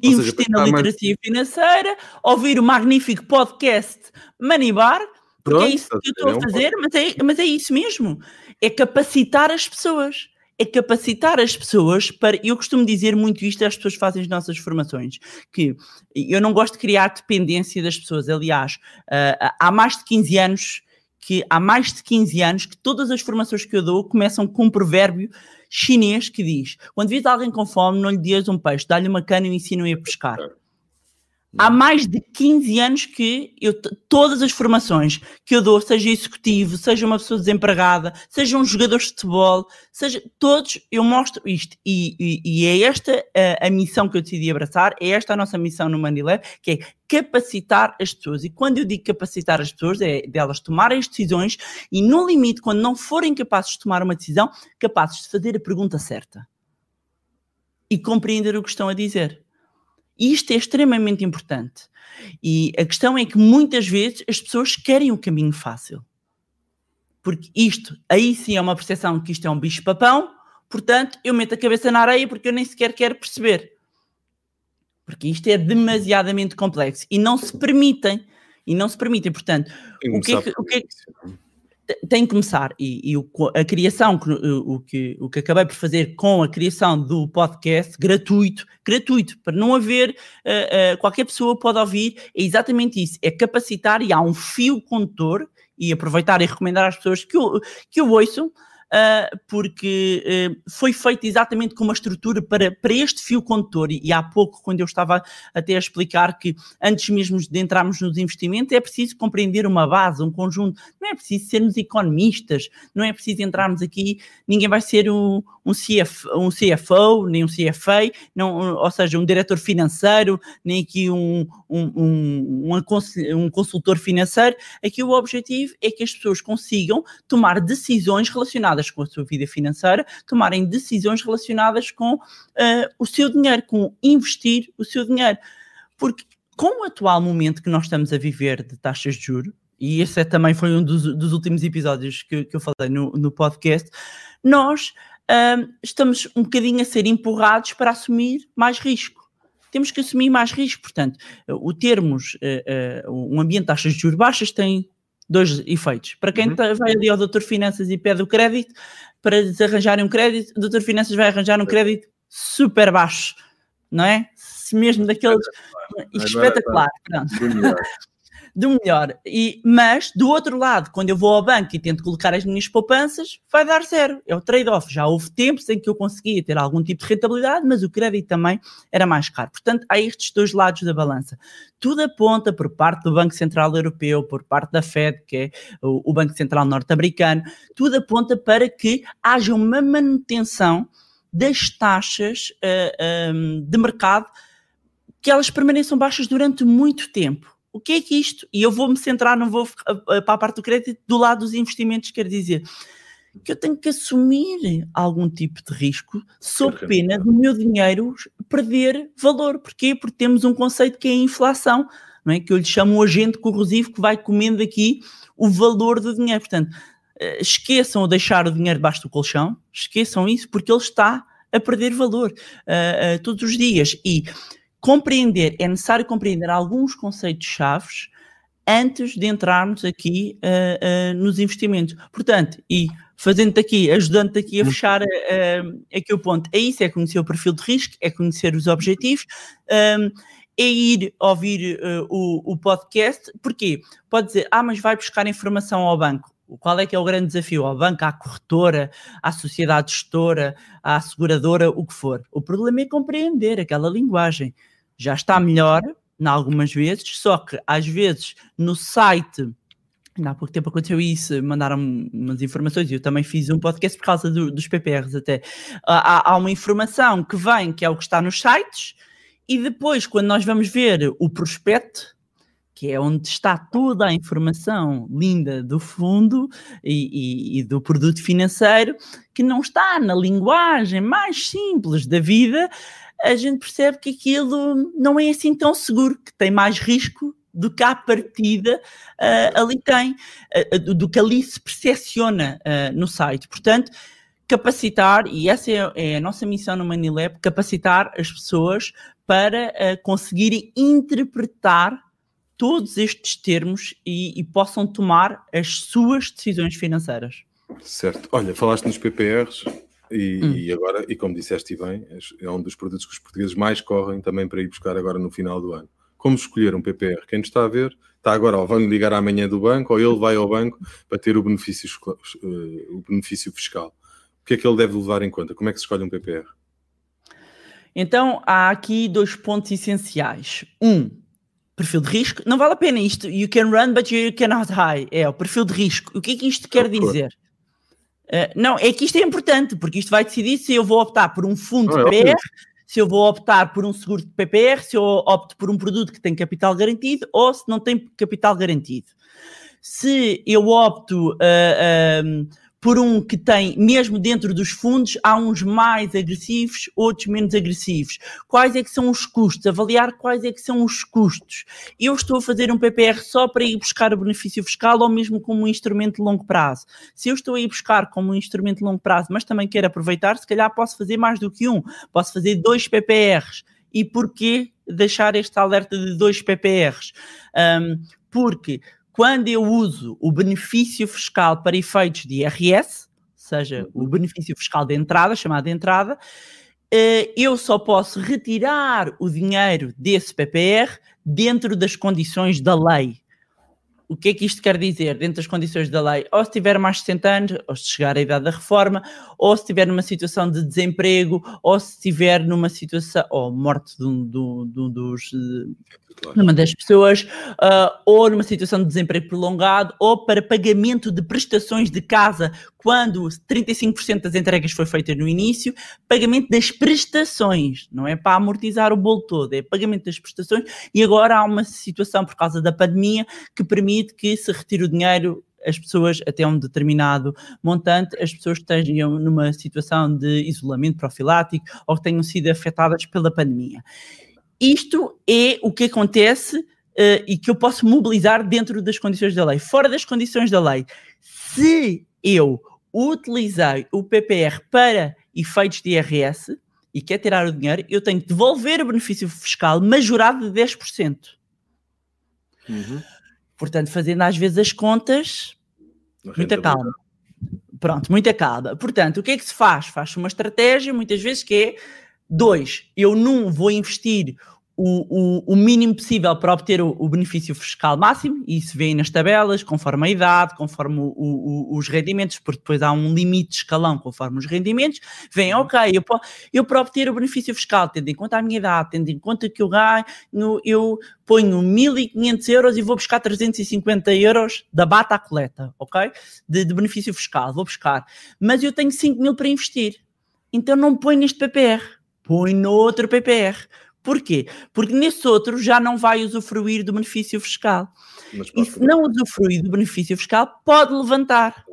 Investir seja, na literacia mais... financeira, ouvir o magnífico podcast Manibar, porque é isso que eu estou a fazer, mas é, mas é isso mesmo. É capacitar as pessoas é capacitar as pessoas para. Eu costumo dizer muito isto às pessoas que fazem as nossas formações, que eu não gosto de criar dependência das pessoas. Aliás, uh, há mais de 15 anos que há mais de 15 anos que todas as formações que eu dou começam com um provérbio chinês que diz: quando vês alguém com fome, não lhe dias um peixe, dá-lhe uma cana e ensina-o a pescar. Há mais de 15 anos que eu, todas as formações que eu dou, seja executivo, seja uma pessoa desempregada, seja um jogador de futebol, seja todos, eu mostro isto. E, e, e é esta a, a, missão que eu decidi abraçar, é esta a nossa missão no Manilab, que é capacitar as pessoas. E quando eu digo capacitar as pessoas, é delas tomarem as decisões e, no limite, quando não forem capazes de tomar uma decisão, capazes de fazer a pergunta certa e compreender o que estão a dizer. Isto é extremamente importante. E a questão é que muitas vezes as pessoas querem o caminho fácil. Porque isto, aí sim é uma percepção que isto é um bicho-papão, portanto eu meto a cabeça na areia porque eu nem sequer quero perceber. Porque isto é demasiadamente complexo e não se permitem. E não se permitem, portanto, o que, é que, o que, é que, tem que começar. E, e o, a criação, o, que, o que acabei por fazer com a criação do podcast gratuito, gratuito, para não haver, uh, uh, qualquer pessoa pode ouvir, é exatamente isso, é capacitar e há um fio condutor, e aproveitar e recomendar às pessoas que o, que o ouçam, uh, porque uh, foi feito exatamente com uma estrutura para, para este fio condutor. E, e, há pouco, quando eu estava até a explicar que antes mesmo de entrarmos nos investimentos, é preciso compreender uma base, um conjunto. Não é preciso sermos economistas, não é preciso entrarmos aqui, ninguém vai ser um, um, CF, um CFO, nem um CFA, não, ou seja, um diretor financeiro, nem aqui um, um, um, um consultor financeiro. Aqui o objetivo é que as pessoas consigam tomar decisões relacionadas relacionadas com a sua vida financeira, tomarem decisões relacionadas com uh, o seu dinheiro, com investir o seu dinheiro. Porque com o atual momento que nós estamos a viver de taxas de juros, e esse é, também foi um dos, dos últimos episódios que, que eu falei no, no podcast, nós uh, estamos um bocadinho a ser empurrados para assumir mais risco temos que assumir mais risco. Portanto, o termos uh, uh, um ambiente de taxas de juros baixas tem dois efeitos. Para quem uhum. tá, vai ali ao Doutor Finanças e pede o crédito, para arranjarem um crédito, o Doutor Finanças vai arranjar um crédito super baixo, não é? Se mesmo daqueles espetacular. espetacular do melhor. E, mas, do outro lado, quando eu vou ao banco e tento colocar as minhas poupanças, vai dar zero. É o trade-off. Já houve tempos em que eu conseguia ter algum tipo de rentabilidade, mas o crédito também era mais caro. Portanto, há estes dois lados da balança. Tudo aponta por parte do Banco Central Europeu, por parte da Fed, que é o, Banco Central Norte-Americano, tudo aponta para que haja uma manutenção das taxas uh, eh, um, eh, de mercado que elas permaneçam baixas durante muito tempo o que é que isto? E eu vou-me centrar, não vou para a parte do crédito, do lado dos investimentos, quer dizer que eu tenho que assumir algum tipo de risco sob pena do meu dinheiro perder valor. Porquê? Porque temos um conceito que é a inflação, não é? que eu lhe chamo um agente corrosivo que vai comendo aqui o valor do dinheiro. Portanto, eh, esqueçam o deixar o dinheiro debaixo do colchão, esqueçam isso, porque ele está a perder valor uh, uh, todos os dias. E compreender, é necessário compreender alguns conceitos chaves antes de entrarmos aqui uh, uh, nos investimentos. Portanto, e fazendo-te aqui, ajudando-te aqui a hum. fechar uh, aqui o ponto, é isso, é conhecer o perfil de risco, é conhecer os objetivos, um, é ir ouvir o, o podcast, porquê? Pode dizer, ah, mas vai buscar informação ao banco. Qual é que é o grande desafio? Ao banco, à corretora, à sociedade gestora, à seguradora, o que for. O problema é compreender aquela linguagem já está melhor, em algumas vezes, só que às vezes no site, há pouco tempo aconteceu isso, mandaram umas informações e eu também fiz um podcast por causa do, dos PPRs até. Há, há, uma informação que vem, que é o que está nos sites, e depois, quando nós vamos ver o prospecto, que é onde está toda a informação linda do fundo e, e, e, do produto financeiro, que não está na linguagem mais simples da vida, a gente percebe que aquilo não é assim tão seguro, que tem mais risco do que à partida uh, ali tem, uh, do que ali se percepciona uh, no site. Portanto, capacitar, e essa é, é, a nossa missão no Manilab, capacitar as pessoas para conseguirem interpretar todos estes termos e, e, possam tomar as suas decisões financeiras. Certo. Olha, falaste nos PPRs, e, hum. e, agora, e como disseste bem, é um dos produtos que os portugueses mais correm também para ir buscar agora no final do ano. Como escolher um PPR? Quem nos está a ver está agora, ou vão ligar amanhã do banco, ou ele vai ao banco para ter o benefício, uh, o benefício fiscal. O que é que ele deve levar em conta? Como é que se escolhe um PPR? Então, há aqui dois pontos essenciais. Um, perfil de risco. Não vale a pena isto. You can run, but you cannot hide. É o perfil de risco. O que é que isto quer dizer? Uh, não, é que isto é importante, porque isto vai decidir se eu vou optar por um fundo de PPR, se eu vou optar por um seguro de PPR, se eu opto por um produto que tem capital garantido ou se não tem capital garantido. Se eu opto uh, uh, por um que tem, mesmo dentro dos fundos, há uns mais agressivos, outros menos agressivos. Quais é que são os custos? Avaliar quais é que são os custos. Eu estou a fazer um PPR só para ir buscar o benefício fiscal ou mesmo como um instrumento de longo prazo. Se eu estou a ir buscar como um instrumento de longo prazo, mas também quero aproveitar, se calhar posso fazer mais do que um. Posso fazer dois PPRs. E porquê deixar este alerta de dois PPRs? Um, porque quando eu uso o benefício fiscal para efeitos de IRS, seja, o uhum. benefício fiscal de entrada, chamado de entrada, eh, eu só posso retirar o dinheiro desse PPR dentro das condições da lei. O que é que isto quer dizer dentro das condições da lei? Ou se tiver mais de 60 anos, ou se chegar à idade da reforma, ou se estiver numa situação de desemprego, ou se estiver numa situação, ou morte de um, de um, de um dos numa das pessoas, uh, ou numa situação de desemprego prolongado, ou para pagamento de prestações de casa, quando 35% das entregas foi feita no início, pagamento das prestações, não é para amortizar o bolo todo, é pagamento das prestações, e agora há uma situação por causa da pandemia que permite que se retire o dinheiro as pessoas, até um determinado montante, as pessoas que estejam numa situação de isolamento profilático ou que tenham sido afetadas pela pandemia. Isto é o que acontece uh, e que eu posso mobilizar dentro das condições da lei. Fora das condições da lei, se eu utilizei o PPR para efeitos de IRS e quer tirar o dinheiro, eu tenho que devolver o benefício fiscal majorado de 10%. Uhum. Portanto, fazendo às vezes as contas, muita calma. Pronto, muita calma. Portanto, o que é que se faz? Faz-se uma estratégia, muitas vezes, que é dois, eu não vou investir o, o, o, mínimo possível para obter o, o, benefício fiscal máximo, e isso vê nas tabelas, conforme a idade, conforme os rendimentos, porque depois há um limite de escalão conforme os rendimentos, vem, ok, eu, eu para obter o benefício fiscal, tendo em conta a minha idade, tendo em conta que eu ganho, eu ponho 1.500 euros e vou buscar 350 euros da bata à coleta, ok? De, de benefício fiscal, vou buscar. Mas eu tenho 5 mil para investir, então não põe neste PPR, põe no outro PPR Porquê? Porque nesse outro já não vai usufruir do benefício fiscal. E se não usufruir do benefício fiscal, pode levantar.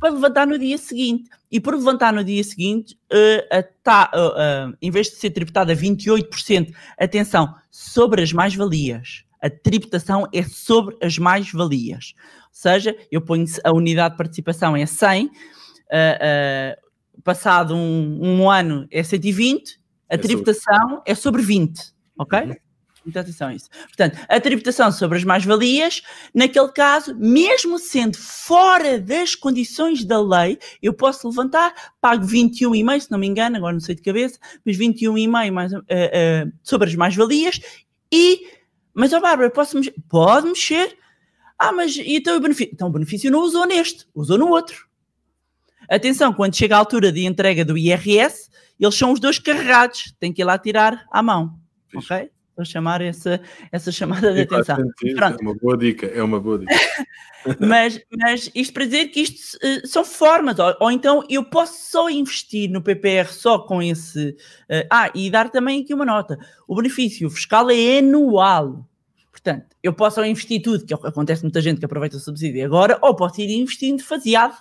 Pode levantar no dia seguinte. E por levantar no dia seguinte, uh, uh, tá, uh, em vez de ser tributada 28%, atenção, sobre as mais-valias. A tributação é sobre as mais-valias. Ou seja, eu ponho a unidade de participação é 100, passado um, um ano é 120 a é tributação é sobre 20, ok? Uhum. Muita atenção a isso. Portanto, a tributação sobre as mais-valias, naquele caso, mesmo sendo fora das condições da lei, eu posso levantar, pago 21,5, se não me engano, agora não sei de cabeça, mas 21,5 mais, uh, uh, sobre as mais-valias e. Mas, ó oh, Bárbara, posso mexer? Pode mexer. Ah, mas e então o benefício? Então o benefício não usou neste, usou no outro. Atenção, quando chega a altura de entrega do IRS, eles são os dois carregados, tem que ir lá tirar à mão. Fiz. Ok? Vou chamar essa, essa chamada de atenção. É uma boa dica, é uma boa dica. mas, mas isto para dizer que isto uh, são formas, ou, ou, então eu posso só investir no PPR só com esse. Uh, ah, e dar também aqui uma nota: o benefício fiscal é anual. Portanto, eu posso investir tudo, que acontece muita gente que aproveita o subsídio agora, ou posso ir investindo faseado.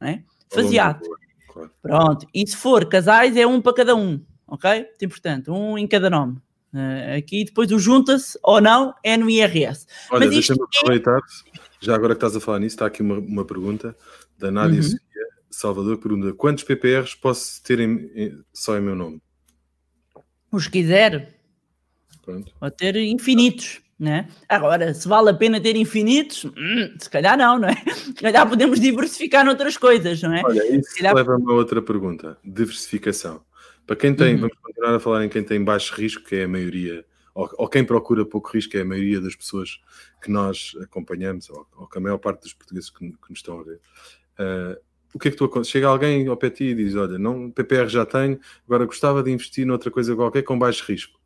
Não é? Faseado. Claro. Pronto, e se for casais, é um para cada um, ok? Muito importante, um em cada nome. Uh, aqui depois o junta-se ou não é no IRS. Olha, deixa-me é... aproveitar, já agora que estás a falar nisso, está aqui uma, uma pergunta da Nádia uhum. Sofia Salvador que pergunta: quantos PPRs posso ter em, em, só em meu nome? Os quiser. Pronto. Pode ter infinitos. Né? Agora, se vale a pena ter infinitos, hum, se calhar não, não é? Se calhar podemos diversificar noutras coisas, não é? Olha, isso calhar... leva a uma outra pergunta: diversificação. Para quem tem, uhum. vamos continuar a falar em quem tem baixo risco, que é a maioria, ou, ou, quem procura pouco risco, que é a maioria das pessoas que nós acompanhamos, ou, ou que a maior parte dos portugueses que, que nos estão a ver. Uh, o que é que tu Chega alguém ao ti e diz: Olha, não, PPR já tenho, agora gostava de investir noutra coisa qualquer com baixo risco.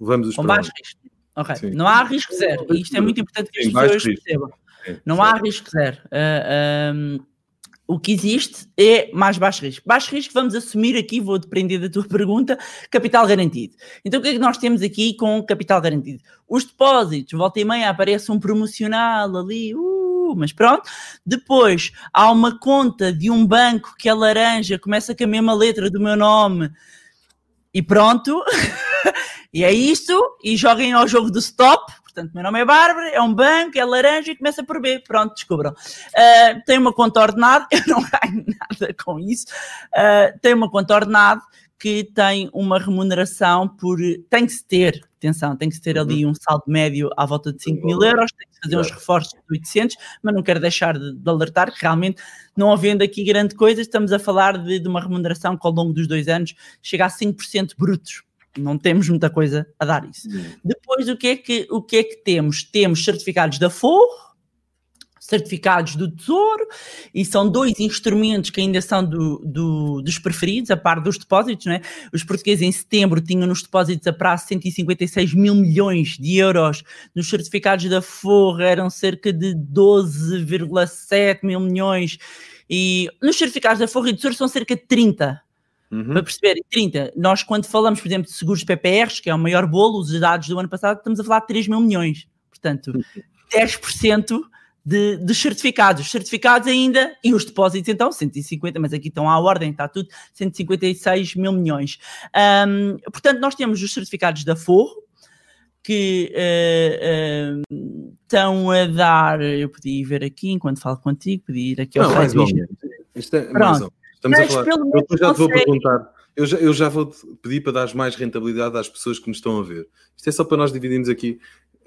Vamos os Com baixo risco. Ok, Sim. não há risco zero. E isto é muito importante que as pessoas percebam. Não há risco zero. Uh, ah, um, o que existe é mais baixo risco. Baixo risco, vamos assumir aqui, vou depender da tua pergunta, capital garantido. Então, o que é que nós temos aqui com capital garantido? Os depósitos, volta e meia aparece um promocional ali, uh, mas pronto. Depois, há uma conta de um banco que é laranja, começa com a mesma letra do meu nome, e pronto. E é isto, e joguem ao jogo do stop. Portanto, meu nome é Bárbara, é um banco, é laranja e começa por B. Pronto, descubram. Uh, tem uma conta ordenada, eu não ganho nada com isso. Uh, tem uma conta ordenada que tem uma remuneração por. Tem que se ter, atenção, tem que se ter uhum. ali um saldo médio à volta de 5 mil euros, tem que fazer uns reforços de 800, mas não quero deixar de, de, alertar que realmente, não havendo aqui grande coisa, estamos a falar de, de uma remuneração que ao longo dos dois anos chega a 5% brutos não temos muita coisa a dar isso. Uhum. Depois, o que, é que, o que é que temos? Temos certificados da Forro, certificados do Tesouro, e são dois instrumentos que ainda são do, do, dos preferidos, a par dos depósitos. Não é? Os portugueses em setembro tinham nos depósitos a prazo 156 mil milhões de euros, nos certificados da Forro eram cerca de 12,7 mil milhões, e nos certificados da Forro e do Tesouro são cerca de 30 Uhum. Para perceber, 30, nós quando falamos, por exemplo, de seguros PPRs, que é o maior bolo, os dados do ano passado, estamos a falar de 3 mil milhões. Portanto, 10% de, de, certificados. Os certificados ainda, e os depósitos então, 150, mas aqui estão à ordem, está tudo, 156 mil milhões. Um, portanto, nós temos os certificados da Forro, que uh, uh, estão a dar, eu podia ir ver aqui enquanto falo contigo, podia ir aqui ao Não, mais Isto é mais Estamos mas a falar. Eu já te vou perguntar. Eu já, eu já vou pedir para dar mais rentabilidade às pessoas que nos estão a ver. Isto é só para nós dividirmos aqui.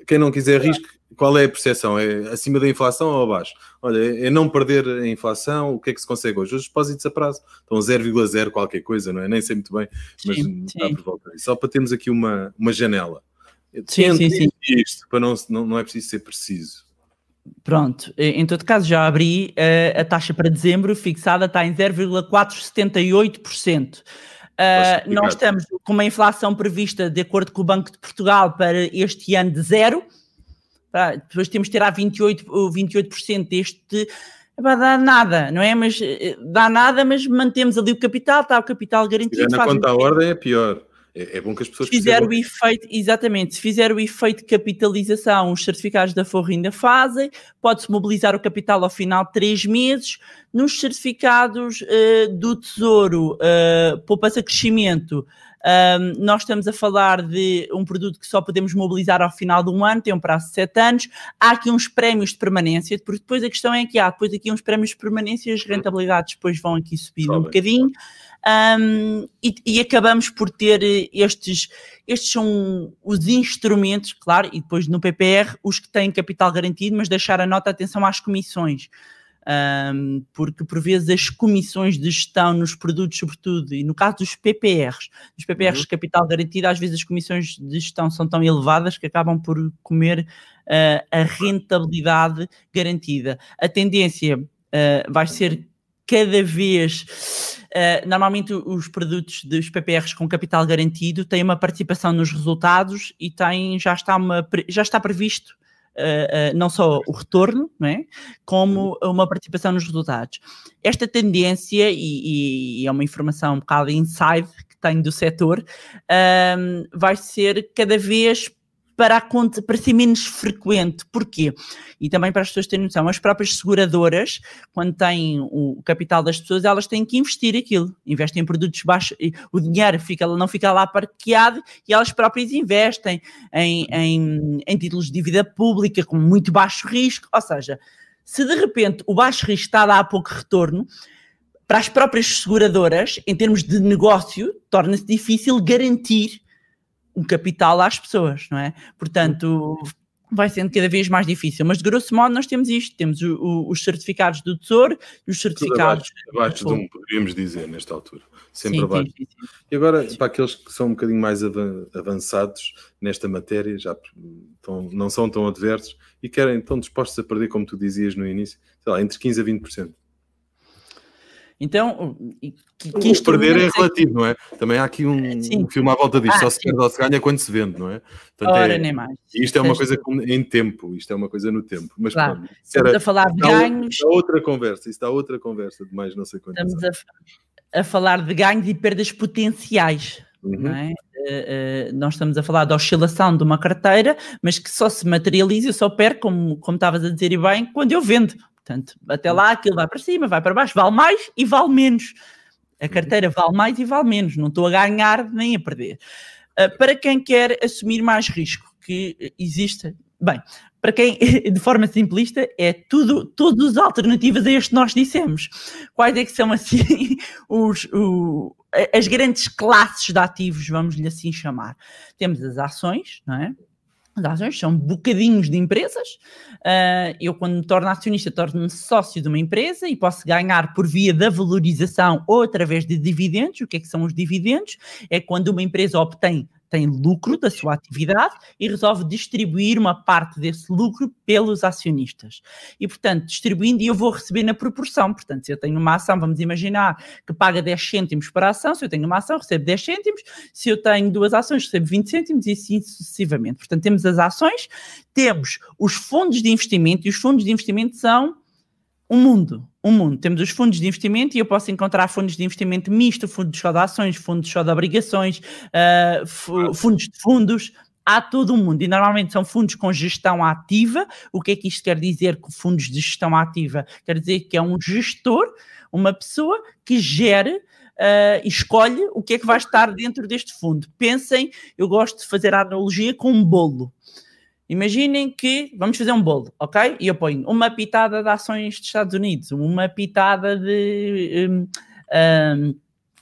Quem não quiser risco, qual é a percepção? É acima da inflação ou abaixo? Olha, é não perder a inflação, o que é que se consegue hoje? Os depósitos a prazo estão 0,0 qualquer coisa, não é? Nem sei muito bem, mas sim, está sim. por volta. Só para termos aqui uma, uma janela. Sim, sim, sim. Isto, para não, não, não é preciso ser preciso. Pronto, em todo caso já abri uh, a taxa para dezembro fixada está em 0,478%. Uh, nós estamos com uma inflação prevista, de acordo com o Banco de Portugal, para este ano de zero. Ah, depois temos de ter a 28%, 28% deste. Dá nada, não é? Mas eh, dá nada, mas mantemos ali o capital, está o capital garantido. Na conta à ordem é pior. É, é, bom que as pessoas se fizer o efeito, exatamente, se fizer o efeito de capitalização, os certificados da Forra ainda fazem, pode-se mobilizar o capital ao final de três meses. Nos certificados uh, do Tesouro, uh, poupança crescimento, um, nós estamos a falar de um produto que só podemos mobilizar ao final de um ano, tem um prazo de sete anos. Há aqui uns prémios de permanência, porque depois a questão é que há depois aqui uns prémios de permanência, as rentabilidades depois vão aqui subir um bocadinho. Um, e, e, acabamos por ter estes, estes são os instrumentos, claro, e depois no PPR os que têm capital garantido, mas deixar a nota atenção às comissões um, porque por vezes as comissões de gestão nos produtos, sobretudo, e no caso dos PPRs, dos PPRs uhum. de capital garantido, às vezes as comissões de gestão são tão elevadas que acabam por comer uh, a rentabilidade garantida. A tendência uh, vai ser cada vez. Uh, normalmente os produtos dos PPRs com capital garantido têm uma participação nos resultados e têm, já, está uma, já está previsto Uh, uh, não só o retorno, não é? como uma participação nos resultados. Esta tendência, e, e é uma informação um bocado inside que tenho do setor, uh, vai ser cada vez para, a para ser menos frequente. Porquê? E também para as pessoas terem noção, as próprias seguradoras, quando têm o capital das pessoas, elas têm que investir aquilo. Investem em produtos baixos, o dinheiro fica, não fica lá parqueado e elas próprias investem em, em, em títulos de dívida pública com muito baixo risco. Ou seja, se de repente o baixo risco está a dar pouco retorno, para as próprias seguradoras, em termos de negócio, torna-se difícil garantir um capital às pessoas, não é? Portanto, vai sendo cada vez mais difícil. Mas de grosso modo nós temos isto, temos o, o, os certificados do Tesouro e os certificados... Tudo abaixo, abaixo de um, poderíamos dizer, nesta altura. Sempre sim, abaixo. Sim, sim, e agora, para aqueles que são um bocadinho mais avançados nesta matéria, já estão, não são tão adversos e querem, estão dispostos a perder, como tu dizias no início, sei lá, entre 15% a 20%. Então, que, que o perder é, é relativo, não é? Também há aqui um, um filme à volta disto, ah, só se perde ou se ganha quando se vende, não é? Portanto, Ora, é, nem mais. Isto é uma coisa em tempo, isto é uma coisa no tempo. Mas claro, pronto, estamos era, a falar de ganhos. Está outra conversa, isso está outra conversa de mais não sei quanto. Estamos a, a, falar de ganhos e perdas potenciais. Uhum. Não é? Uh, uh, nós estamos a falar da oscilação de uma carteira, mas que só se materializa, eu só perco, como, como estavas a dizer e bem, quando eu vendo. Portanto, até lá aquilo vai para cima, vai para baixo, vale mais e vale menos. A carteira vale mais e vale menos, não estou a ganhar nem a perder. Uh, para quem quer assumir mais risco, que existe, bem, para quem, de forma simplista, é tudo, todas as alternativas a este que nós dissemos. Quais é que são, assim, os, o, as grandes classes de ativos, vamos lhe assim chamar? Temos as ações, não é? As ações são bocadinhos de empresas. Uh, eu, quando me torno acionista, torno-me sócio de uma empresa e posso ganhar por via da valorização ou através de dividendos. O que é que são os dividendos? É quando uma empresa obtém tem lucro da sua atividade e resolve distribuir uma parte desse lucro pelos acionistas. E, portanto, distribuindo, e eu vou receber na proporção. Portanto, se eu tenho uma ação, vamos imaginar que paga 10 cêntimos para a ação, se eu tenho uma ação, recebo 10 cêntimos, se eu tenho duas ações, recebo 20 cêntimos e assim sucessivamente. Portanto, temos as ações, temos os fundos de investimento, e os fundos de investimento são um mundo, um mundo. Temos os fundos de investimento e eu posso encontrar fundos de investimento misto, fundos só de ações, fundos só de obrigações, uh, fundos de fundos, há todo o mundo e normalmente são fundos com gestão ativa. O que é que isto quer dizer com fundos de gestão ativa? Quer dizer que é um gestor, uma pessoa que gere uh, escolhe o que é que vai estar dentro deste fundo. Pensem, eu gosto de fazer a analogia com um bolo. Imaginem que vamos fazer um bolo, ok? E eu ponho uma pitada de ações dos Estados Unidos, uma pitada de. Um, um,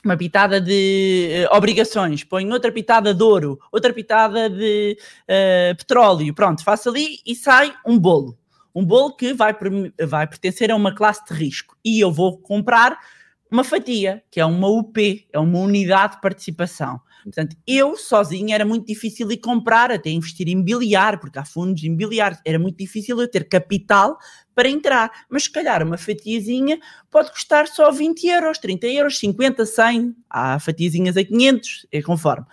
uma pitada de uh, obrigações, ponho outra pitada de ouro, outra pitada de uh, petróleo, pronto, faço ali e sai um bolo. Um bolo que vai, vai pertencer a uma classe de risco. E eu vou comprar uma fatia, que é uma UP, é uma unidade de participação. Portanto, eu sozinho era muito difícil ir comprar, até investir em biliar, porque há fundos imobiliários, era muito difícil eu ter capital para entrar. Mas se calhar uma fatiazinha pode custar só 20 euros, 30 euros, 50, 100, há fatiazinhas a 500, é conforme.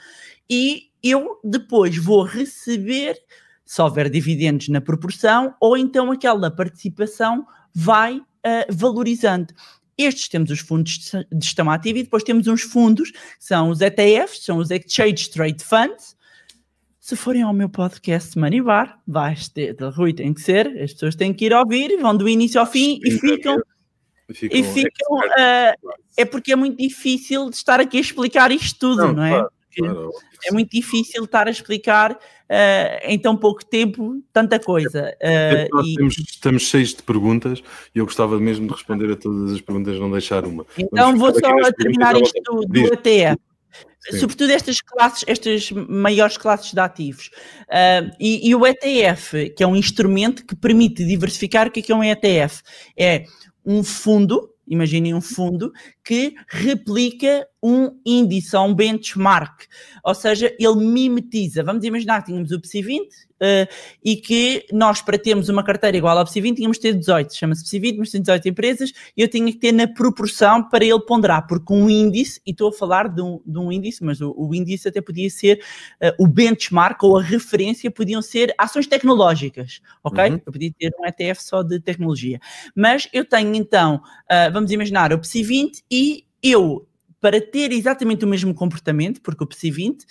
E eu depois vou receber, se houver dividendos na proporção, ou então aquela participação vai uh, valorizando. Estes temos os fundos de gestão ativa e depois temos uns fundos, que são os ETFs, são os Exchange Trade Funds. Se forem ao meu podcast Money Bar, vai ter, Rui, tem que ser, as pessoas têm que ir ouvir, vão do início ao fim e ficam. ficam e ficam. Uh, é porque é muito difícil de estar aqui a explicar isto tudo, não, não é? Claro, claro. É muito difícil estar a explicar uh, em tão pouco tempo tanta coisa. Uh, e... temos, estamos cheios de perguntas e eu gostava mesmo de responder a todas as perguntas, não deixar uma. Então vou só terminar isto do, do ETF. Sim. Sobretudo estas classes, estas maiores classes de ativos. Uh, e, e, o ETF, que é um instrumento que permite diversificar, o que é, que é um ETF? É um fundo imaginem um fundo que replica um índice, um benchmark, ou seja, ele mimetiza. Vamos imaginar que tínhamos o PSI 20, uh, e que nós, para termos uma carteira igual ao PSI 20, tínhamos de ter 18. Chama-se PSI 20, mas tem 18 empresas e eu tinha que ter na proporção para ele ponderar, porque um índice, e estou a falar de um, de um índice, mas o, o índice até podia ser uh, o benchmark ou a referência, podiam ser ações tecnológicas, ok? Uhum. Eu podia ter um ETF só de tecnologia. Mas eu tenho então, uh, vamos imaginar, o PSI 20 e eu para ter exatamente o mesmo comportamento, porque o PSI 20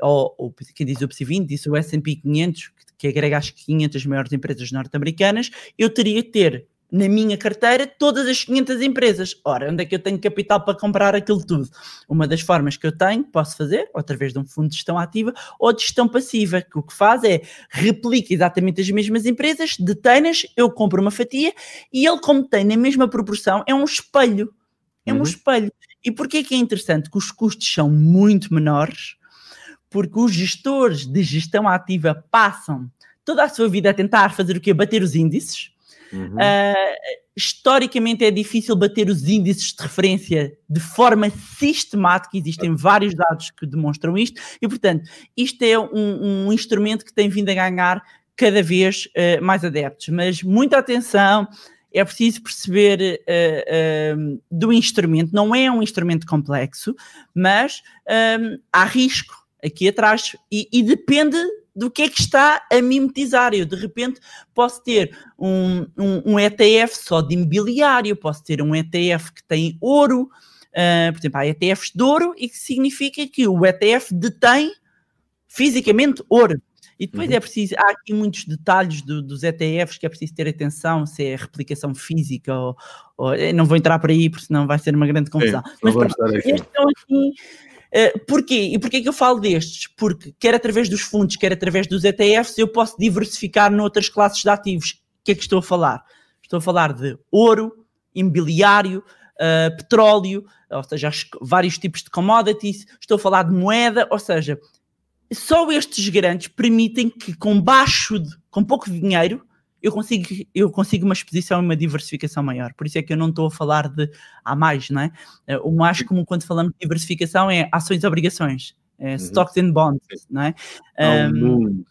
ou, ou quem diz o PSI 20, disse o S&P 500, que, que agrega as 500 maiores empresas norte-americanas, eu teria que ter na minha carteira todas as 500 empresas. Ora, onde é que eu tenho capital para comprar aquilo tudo? Uma das formas que eu tenho, posso fazer, através de um fundo de gestão ativa ou de gestão passiva, que o que faz é replica exatamente as mesmas empresas, detém-nas, eu compro uma fatia e ele, como tem na mesma proporção, é um espelho. É um uhum. espelho. E porquê que é interessante? Que os custos são muito menores, porque os gestores de gestão ativa passam toda a sua vida a tentar fazer o quê? Bater os índices. Uhum. Uh, historicamente é difícil bater os índices de referência de forma sistemática, existem vários dados que demonstram isto, e portanto, isto é um, um instrumento que tem vindo a ganhar cada vez uh, mais adeptos. Mas muita atenção, é preciso perceber uh, uh, do instrumento, não é um instrumento complexo, mas há risco aqui atrás e, e, depende do que é que está a mimetizar. Eu, de repente, posso ter um, um, um, ETF só de imobiliário, posso ter um ETF que tem ouro, uh, por exemplo, há ETFs de ouro, e que significa que o ETF detém fisicamente ouro. E depois uhum. é preciso, há aqui muitos detalhes do, dos ETFs que é preciso ter atenção, se é replicação física ou, ou não vou entrar por aí, porque senão vai ser uma grande confusão. Sim, Mas pronto, estes estão aqui Uh, porquê? E porquê que eu falo destes? Porque quer através dos fundos, quer através dos ETFs, eu posso diversificar noutras classes de ativos. O que é que estou a falar? Estou a falar de ouro, imobiliário, uh, petróleo, ou seja, vários tipos de commodities, estou a falar de moeda, ou seja, só estes grandes permitem que com baixo, de, com pouco dinheiro, eu consigo, eu consigo uma exposição e uma diversificação maior. Por isso é que eu não estou a falar de há mais, não é? Eh, o mais comum quando falamos de diversificação é ações e obrigações, é uhum. stocks and bonds, não é? Há um, mundo.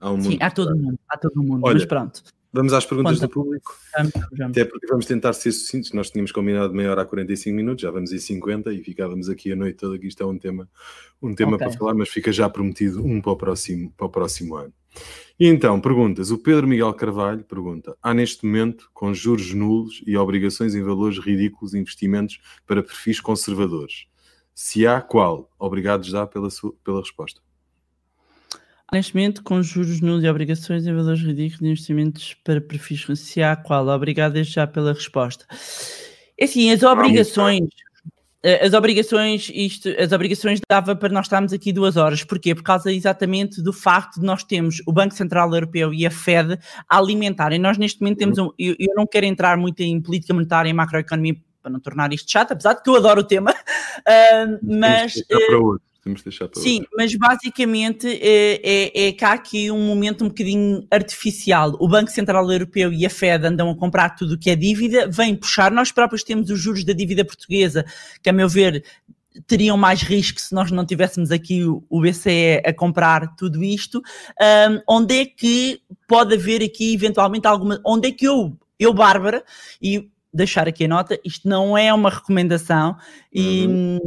Há um mundo. Sim, há todo mundo, há todo mundo, Olha, mas pronto. Vamos às perguntas Conta. do público. Vamos, vamos. Até porque vamos tentar ser sucintos. Nós tínhamos combinado meia hora a 45 minutos, já vamos em 50 e ficávamos aqui a noite toda. Que isto é um tema, um tema okay. para falar, mas fica já prometido um para o próximo, para o próximo ano. E então, perguntas. O Pedro Miguel Carvalho pergunta: há neste momento, com juros nulos e obrigações em valores ridículos, investimentos para perfis conservadores? Se há, qual? Obrigado já pela, sua, pela resposta. Neste momento, com juros nulos e obrigações em valores ridículos de investimentos para perfis se há qual? Obrigado desde já pela resposta. É assim, as obrigações, eh, as obrigações, isto, as obrigações dava para nós estarmos aqui duas horas. Porquê? Por causa exatamente do facto de nós termos o Banco Central Europeu e a Fed a alimentarem. Nós neste momento temos um, eu, eu não quero entrar muito em política monetária e macroeconomia para não tornar isto chato, apesar de que eu adoro o tema, uh, mas... Uh, Temos deixar para Sim, outra. mas basicamente é, é, é que há aqui um momento um bocadinho artificial. O Banco Central Europeu e a Fed andam a comprar tudo o que é dívida, vêm puxar. Nós próprios temos os juros da dívida portuguesa, que a meu ver teriam mais risco se nós não tivéssemos aqui o BCE a comprar tudo isto. Um, onde é que pode haver aqui eventualmente alguma. Onde é que eu, eu Bárbara, e deixar aqui a nota, isto não é uma recomendação e uhum.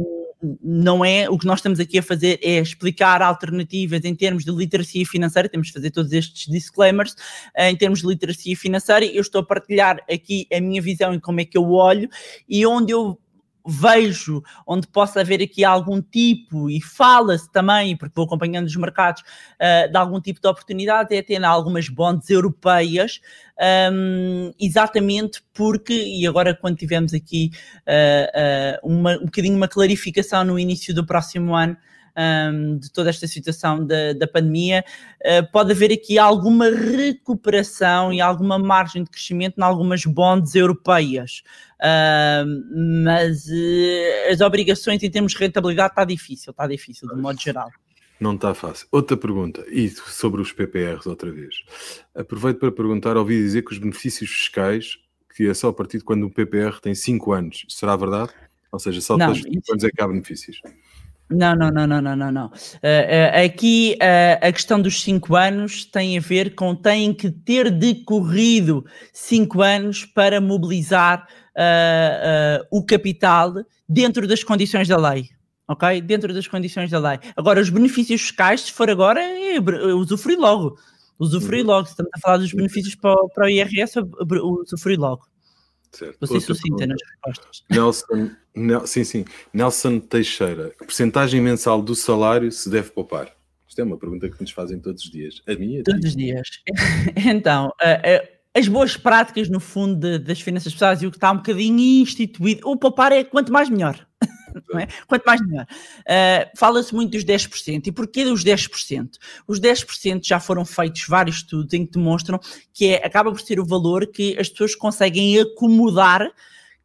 Não é, o que nós estamos aqui a fazer é explicar alternativas em termos de literacia financeira, temos de fazer todos estes disclaimers, eh, em termos de literacia financeira, eu estou a partilhar aqui a minha visão em como é que eu olho e onde eu vejo onde possa haver aqui algum tipo, e fala-se também, porque vou acompanhando os mercados, uh, de algum tipo de oportunidade, é ter algumas bonds europeias, um, exatamente porque, e agora quando tivemos aqui uh, uh, uma, um bocadinho uma clarificação no início do próximo ano, um, de toda esta situação da, da pandemia, uh, pode haver aqui alguma recuperação e alguma margem de crescimento em algumas bonds europeias. Uh, mas uh, as obrigações em termos de rentabilidade está difícil, está difícil, de modo geral. Não está fácil. Outra pergunta, e sobre os PPRs outra vez. Aproveito para perguntar, ouvi dizer que os benefícios fiscais, que é só a partir de quando o PPR tem 5 anos, será verdade? Ou seja, só depois de 5 anos é que há benefícios? Não, não, não, não, não, não, não. Uh, uh, aqui uh, a questão dos 5 anos tem a ver com tem que ter decorrido 5 anos para mobilizar o capital dentro das condições da lei. Ok? Dentro das condições da lei. Agora, os benefícios fiscais, se for agora, é, usufrui logo. Usufrui uhum. logo. Se estamos a falar dos benefícios para, para o IRS, usufrui logo. Certo. Você sucinta nas respostas. Nelson, Nel, sim, sim. Nelson Teixeira, que porcentagem mensal do salário se deve poupar? Isto é uma pergunta que nos fazem todos os dias. A minha? Todos os dias. então, uh, uh, as boas práticas, no fundo, de, das finanças pessoais e o que está um bocadinho instituído, o poupar é quanto mais melhor. É? Quanto mais melhor. Uh, Fala-se muito dos 10%. E porquê dos 10%? Os 10% já foram feitos vários estudos em que demonstram que é, acaba por ser o valor que as pessoas conseguem acomodar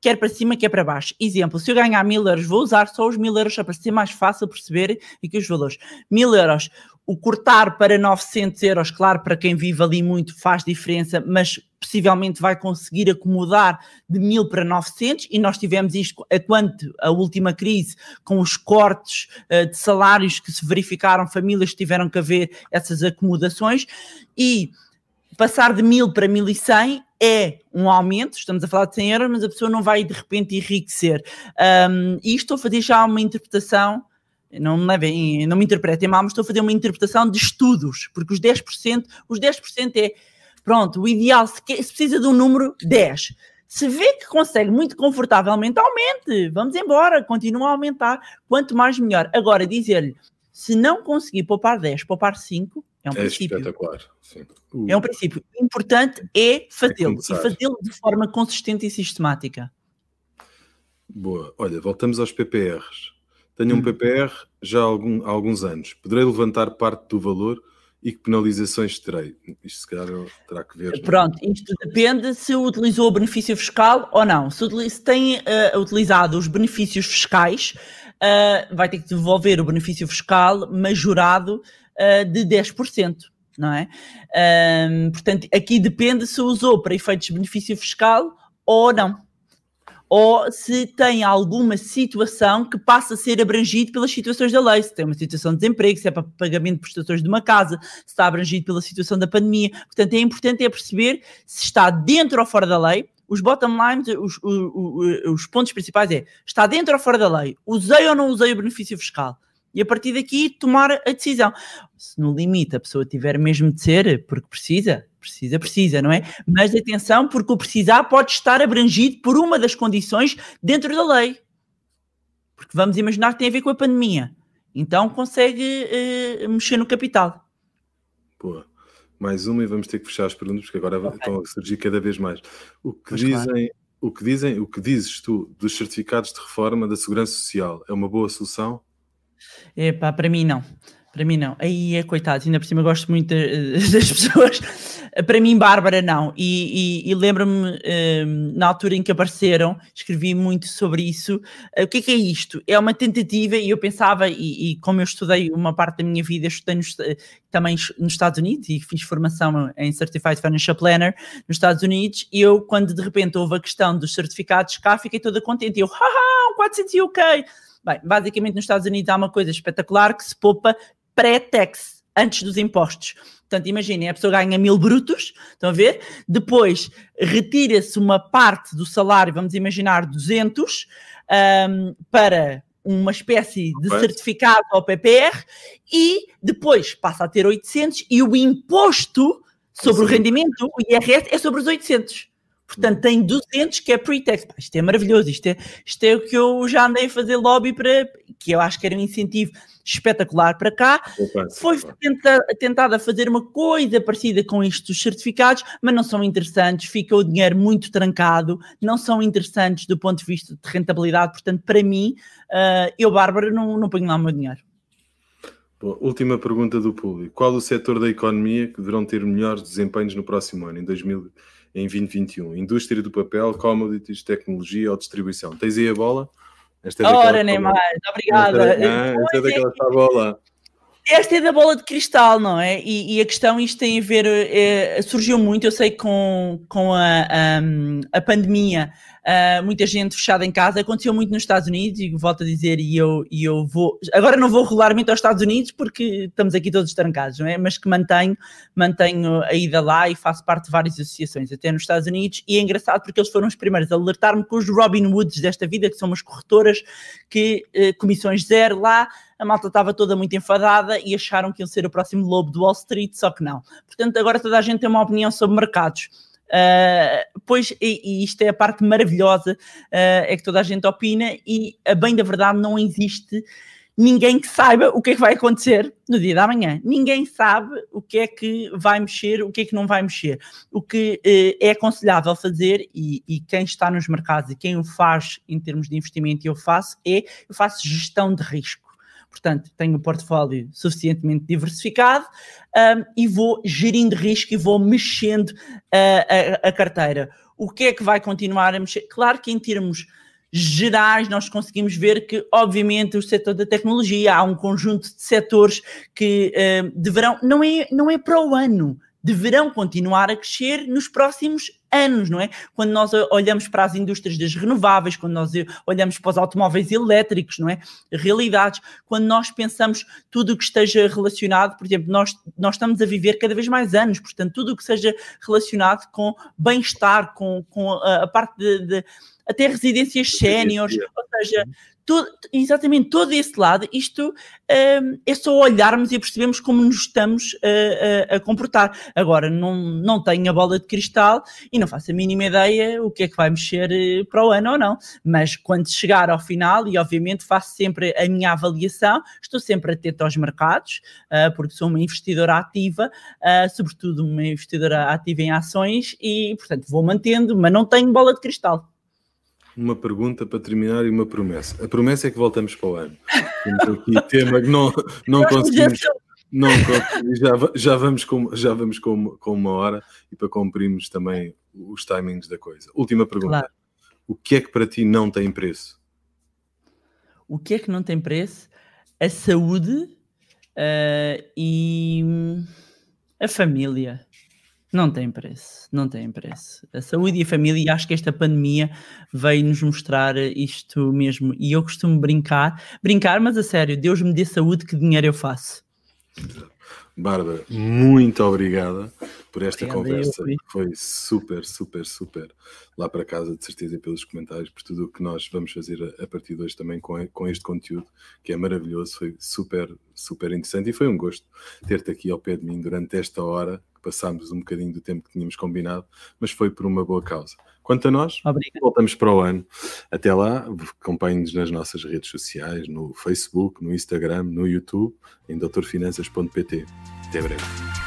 quer para cima, quer para baixo. Exemplo, se eu ganhar mil euros, vou usar só os mil euros para ser mais fácil perceber aqui os valores. Mil euros, o cortar para 900 euros, claro, para quem vive ali muito faz diferença, mas possivelmente vai conseguir acomodar de 1000 para 900 e nós tivemos isto a quanto a última crise com os cortes uh, de salários que se verificaram, famílias que tiveram que haver essas acomodações e passar de 1000 para 1100 é um aumento, estamos a falar de 100 euros, mas a pessoa não vai de repente enriquecer. Um, e estou a fazer já uma interpretação não me levem, não me interpretem mal, mas estou a fazer uma interpretação de estudos, porque os 10%, os 10% é, pronto, o ideal, se, quer, se precisa de um número 10, se vê que consegue muito confortavelmente, aumente, vamos embora, continua a aumentar, quanto mais melhor. Agora, dizer-lhe, se não conseguir poupar 10, poupar 5, é um é princípio. Espetacular. Sim. É um princípio. O importante é fazê-lo, é e fazê-lo de forma consistente e sistemática. Boa. Olha, voltamos aos PPRs. Tenho um hum. PPR já há, algum, há alguns anos. Poderei levantar parte do valor e que penalizações terei? Isto se calhar terá que ver. Pronto, isto depende se utilizou o benefício fiscal ou não. Se, se tem uh, utilizado os benefícios fiscais, uh, vai ter que devolver o benefício fiscal majorado uh, de 10%. Não é? portanto, aqui depende se usou para efeitos de benefício fiscal ou não ou se tem alguma situação que passa a ser abrangido pelas situações da lei, se tem uma situação de desemprego, se é para pagamento de prestações de uma casa, se está abrangido pela situação da pandemia. Portanto, é importante é perceber se está dentro ou fora da lei. Os bottom lines, os, os, os pontos principais é, está dentro ou fora da lei? Usei ou não usei o benefício fiscal? E a partir daqui tomar a decisão. Se no limite a pessoa tiver mesmo de ser, porque precisa, precisa, precisa, não é? Mas atenção, porque o precisar pode estar abrangido por uma das condições dentro da lei. Porque vamos imaginar que tem a ver com a pandemia. Então consegue uh, mexer no capital. Boa. Mais uma e vamos ter que fechar as perguntas, porque agora okay. estão a surgir cada vez mais. O que dizem, claro. o que dizem, o que dizes tu dos certificados de reforma da Segurança Social é uma boa solução? Epá, para mim não. Para mim não. Aí é coitado, ainda por cima gosto muito das pessoas. Para mim, Bárbara, não. E, e, e lembro-me, um, na altura em que apareceram, escrevi muito sobre isso. Uh, o que é, que é isto? É uma tentativa, e eu pensava, e, e, como eu estudei uma parte da minha vida, estudei nos, também nos Estados Unidos e fiz formação em Certified Financial Planner nos Estados Unidos, e eu, quando de repente houve a questão dos certificados cá, fiquei toda contente. E eu, haha, 400 UK! Bem, basicamente nos Estados Unidos há uma coisa espetacular que se poupa pré-tax, antes dos impostos. Portanto, imaginem, a pessoa ganha mil brutos, estão a ver? Depois retira-se uma parte do salário, vamos imaginar 200, um, para uma espécie de certificado ao PPR e depois passa a ter 800 e o imposto sobre Sim. o rendimento, o IRS, é sobre os 800. Portanto, tem 200 que é pre-tax. Isto é maravilhoso. Isto é, isto é o que eu já andei a fazer lobby para, que eu acho que era um incentivo espetacular para cá. Foi tenta, tentado a fazer uma coisa parecida com estes certificados, mas não são interessantes. Fica o dinheiro muito trancado, não são interessantes do ponto de vista de rentabilidade. Portanto, para mim, uh, eu, Bárbara, não, não ponho lá o meu dinheiro. Bom, última pergunta do público. Qual o setor da economia que deverão ter melhores desempenhos no próximo ano, em 2000? em 2021? Indústria do papel, commodities, tecnologia ou distribuição? Tens aí a bola? Esta é Ora, nem mais, obrigada. Esta é, esta é daquela bola. Esta é da bola de cristal, não é? E, e a questão, isto tem a ver, é, surgiu muito, eu sei, com, com a, a, a pandemia, uh, muita gente fechada em casa, aconteceu muito nos Estados Unidos, e volto a dizer, e eu, e eu vou, agora não vou regularmente aos Estados Unidos, porque estamos aqui todos trancados, não é? Mas que mantenho, mantenho a ida lá e faço parte de várias associações, até nos Estados Unidos, e é engraçado porque eles foram os primeiros a alertar-me com os Robin Hoods desta vida, que são umas corretoras que, uh, comissões zero lá, a malta estava toda muito enfadada e acharam que iam ser o próximo lobo do Wall Street, só que não. Portanto, agora toda a gente tem uma opinião sobre mercados. Uh, pois, e, e, isto é a parte maravilhosa, uh, é que toda a gente opina e, a bem da verdade, não existe ninguém que saiba o que é que vai acontecer no dia da manhã. Ninguém sabe o que é que vai mexer, o que é que não vai mexer. O que uh, é aconselhável fazer, e, e, quem está nos mercados e quem o faz em termos de investimento, eu faço, é eu faço gestão de risco. Portanto, tenho um portfólio suficientemente diversificado um, e vou gerindo risco e vou mexendo a, a, a carteira. O que é que vai continuar a mexer? Claro que em termos gerais, nós conseguimos ver que, obviamente, o setor da tecnologia, há um conjunto de setores que uh, deverão, não é, não é para o ano, deverão continuar a crescer nos próximos anos, não é? Quando nós olhamos para as indústrias das renováveis, quando nós olhamos para os automóveis elétricos, não é? Realidades, quando nós pensamos tudo o que esteja relacionado, por exemplo, nós, nós estamos a viver cada vez mais anos, portanto, tudo o que seja relacionado com bem-estar, com, com a, a parte de, de até residências séniores, ou seja, todo, exatamente todo esse lado, isto um, é só olharmos e percebemos como nos estamos a, a, a, comportar. Agora, não, não tenho a bola de cristal e não faço a mínima ideia o que é que vai mexer eh, para o ano ou não, mas quando chegar ao final, e obviamente faço sempre a minha avaliação, estou sempre atento aos mercados, uh, porque sou uma investidora ativa, uh, sobretudo uma investidora ativa em ações, e portanto vou mantendo, mas não tenho bola de cristal uma pergunta para terminar e uma promessa. A promessa é que voltamos para o ano. Temos aqui tema que não, não conseguimos. Não, já, já vamos, com, já vamos com, com uma hora e para cumprirmos também os timings da coisa. Última pergunta. Claro. O que é que para ti não tem preço? O que é que não tem preço? A saúde uh, e a família. Não tem preço, não tem preço. A saúde e a família, e acho que esta pandemia veio nos mostrar isto mesmo. E eu costumo brincar, brincar, mas a sério, Deus me dê saúde, que dinheiro eu faço. Bárbara, muito obrigada por esta conversa. Foi super, super, super lá para casa, de certeza, pelos comentários, por tudo o que nós vamos fazer a, a partir de hoje também com, com este conteúdo, que é maravilhoso. Foi super, super interessante e foi um gosto ter-te aqui ao pé de mim durante esta hora passámos um bocadinho do tempo que tínhamos combinado, mas foi por uma boa causa. Quanto a nós, Obrigado. voltamos para o ano. Até lá, acompanhe-nos nas nossas redes sociais, no Facebook, no Instagram, no YouTube, em doutorfinanças.pt. Até breve.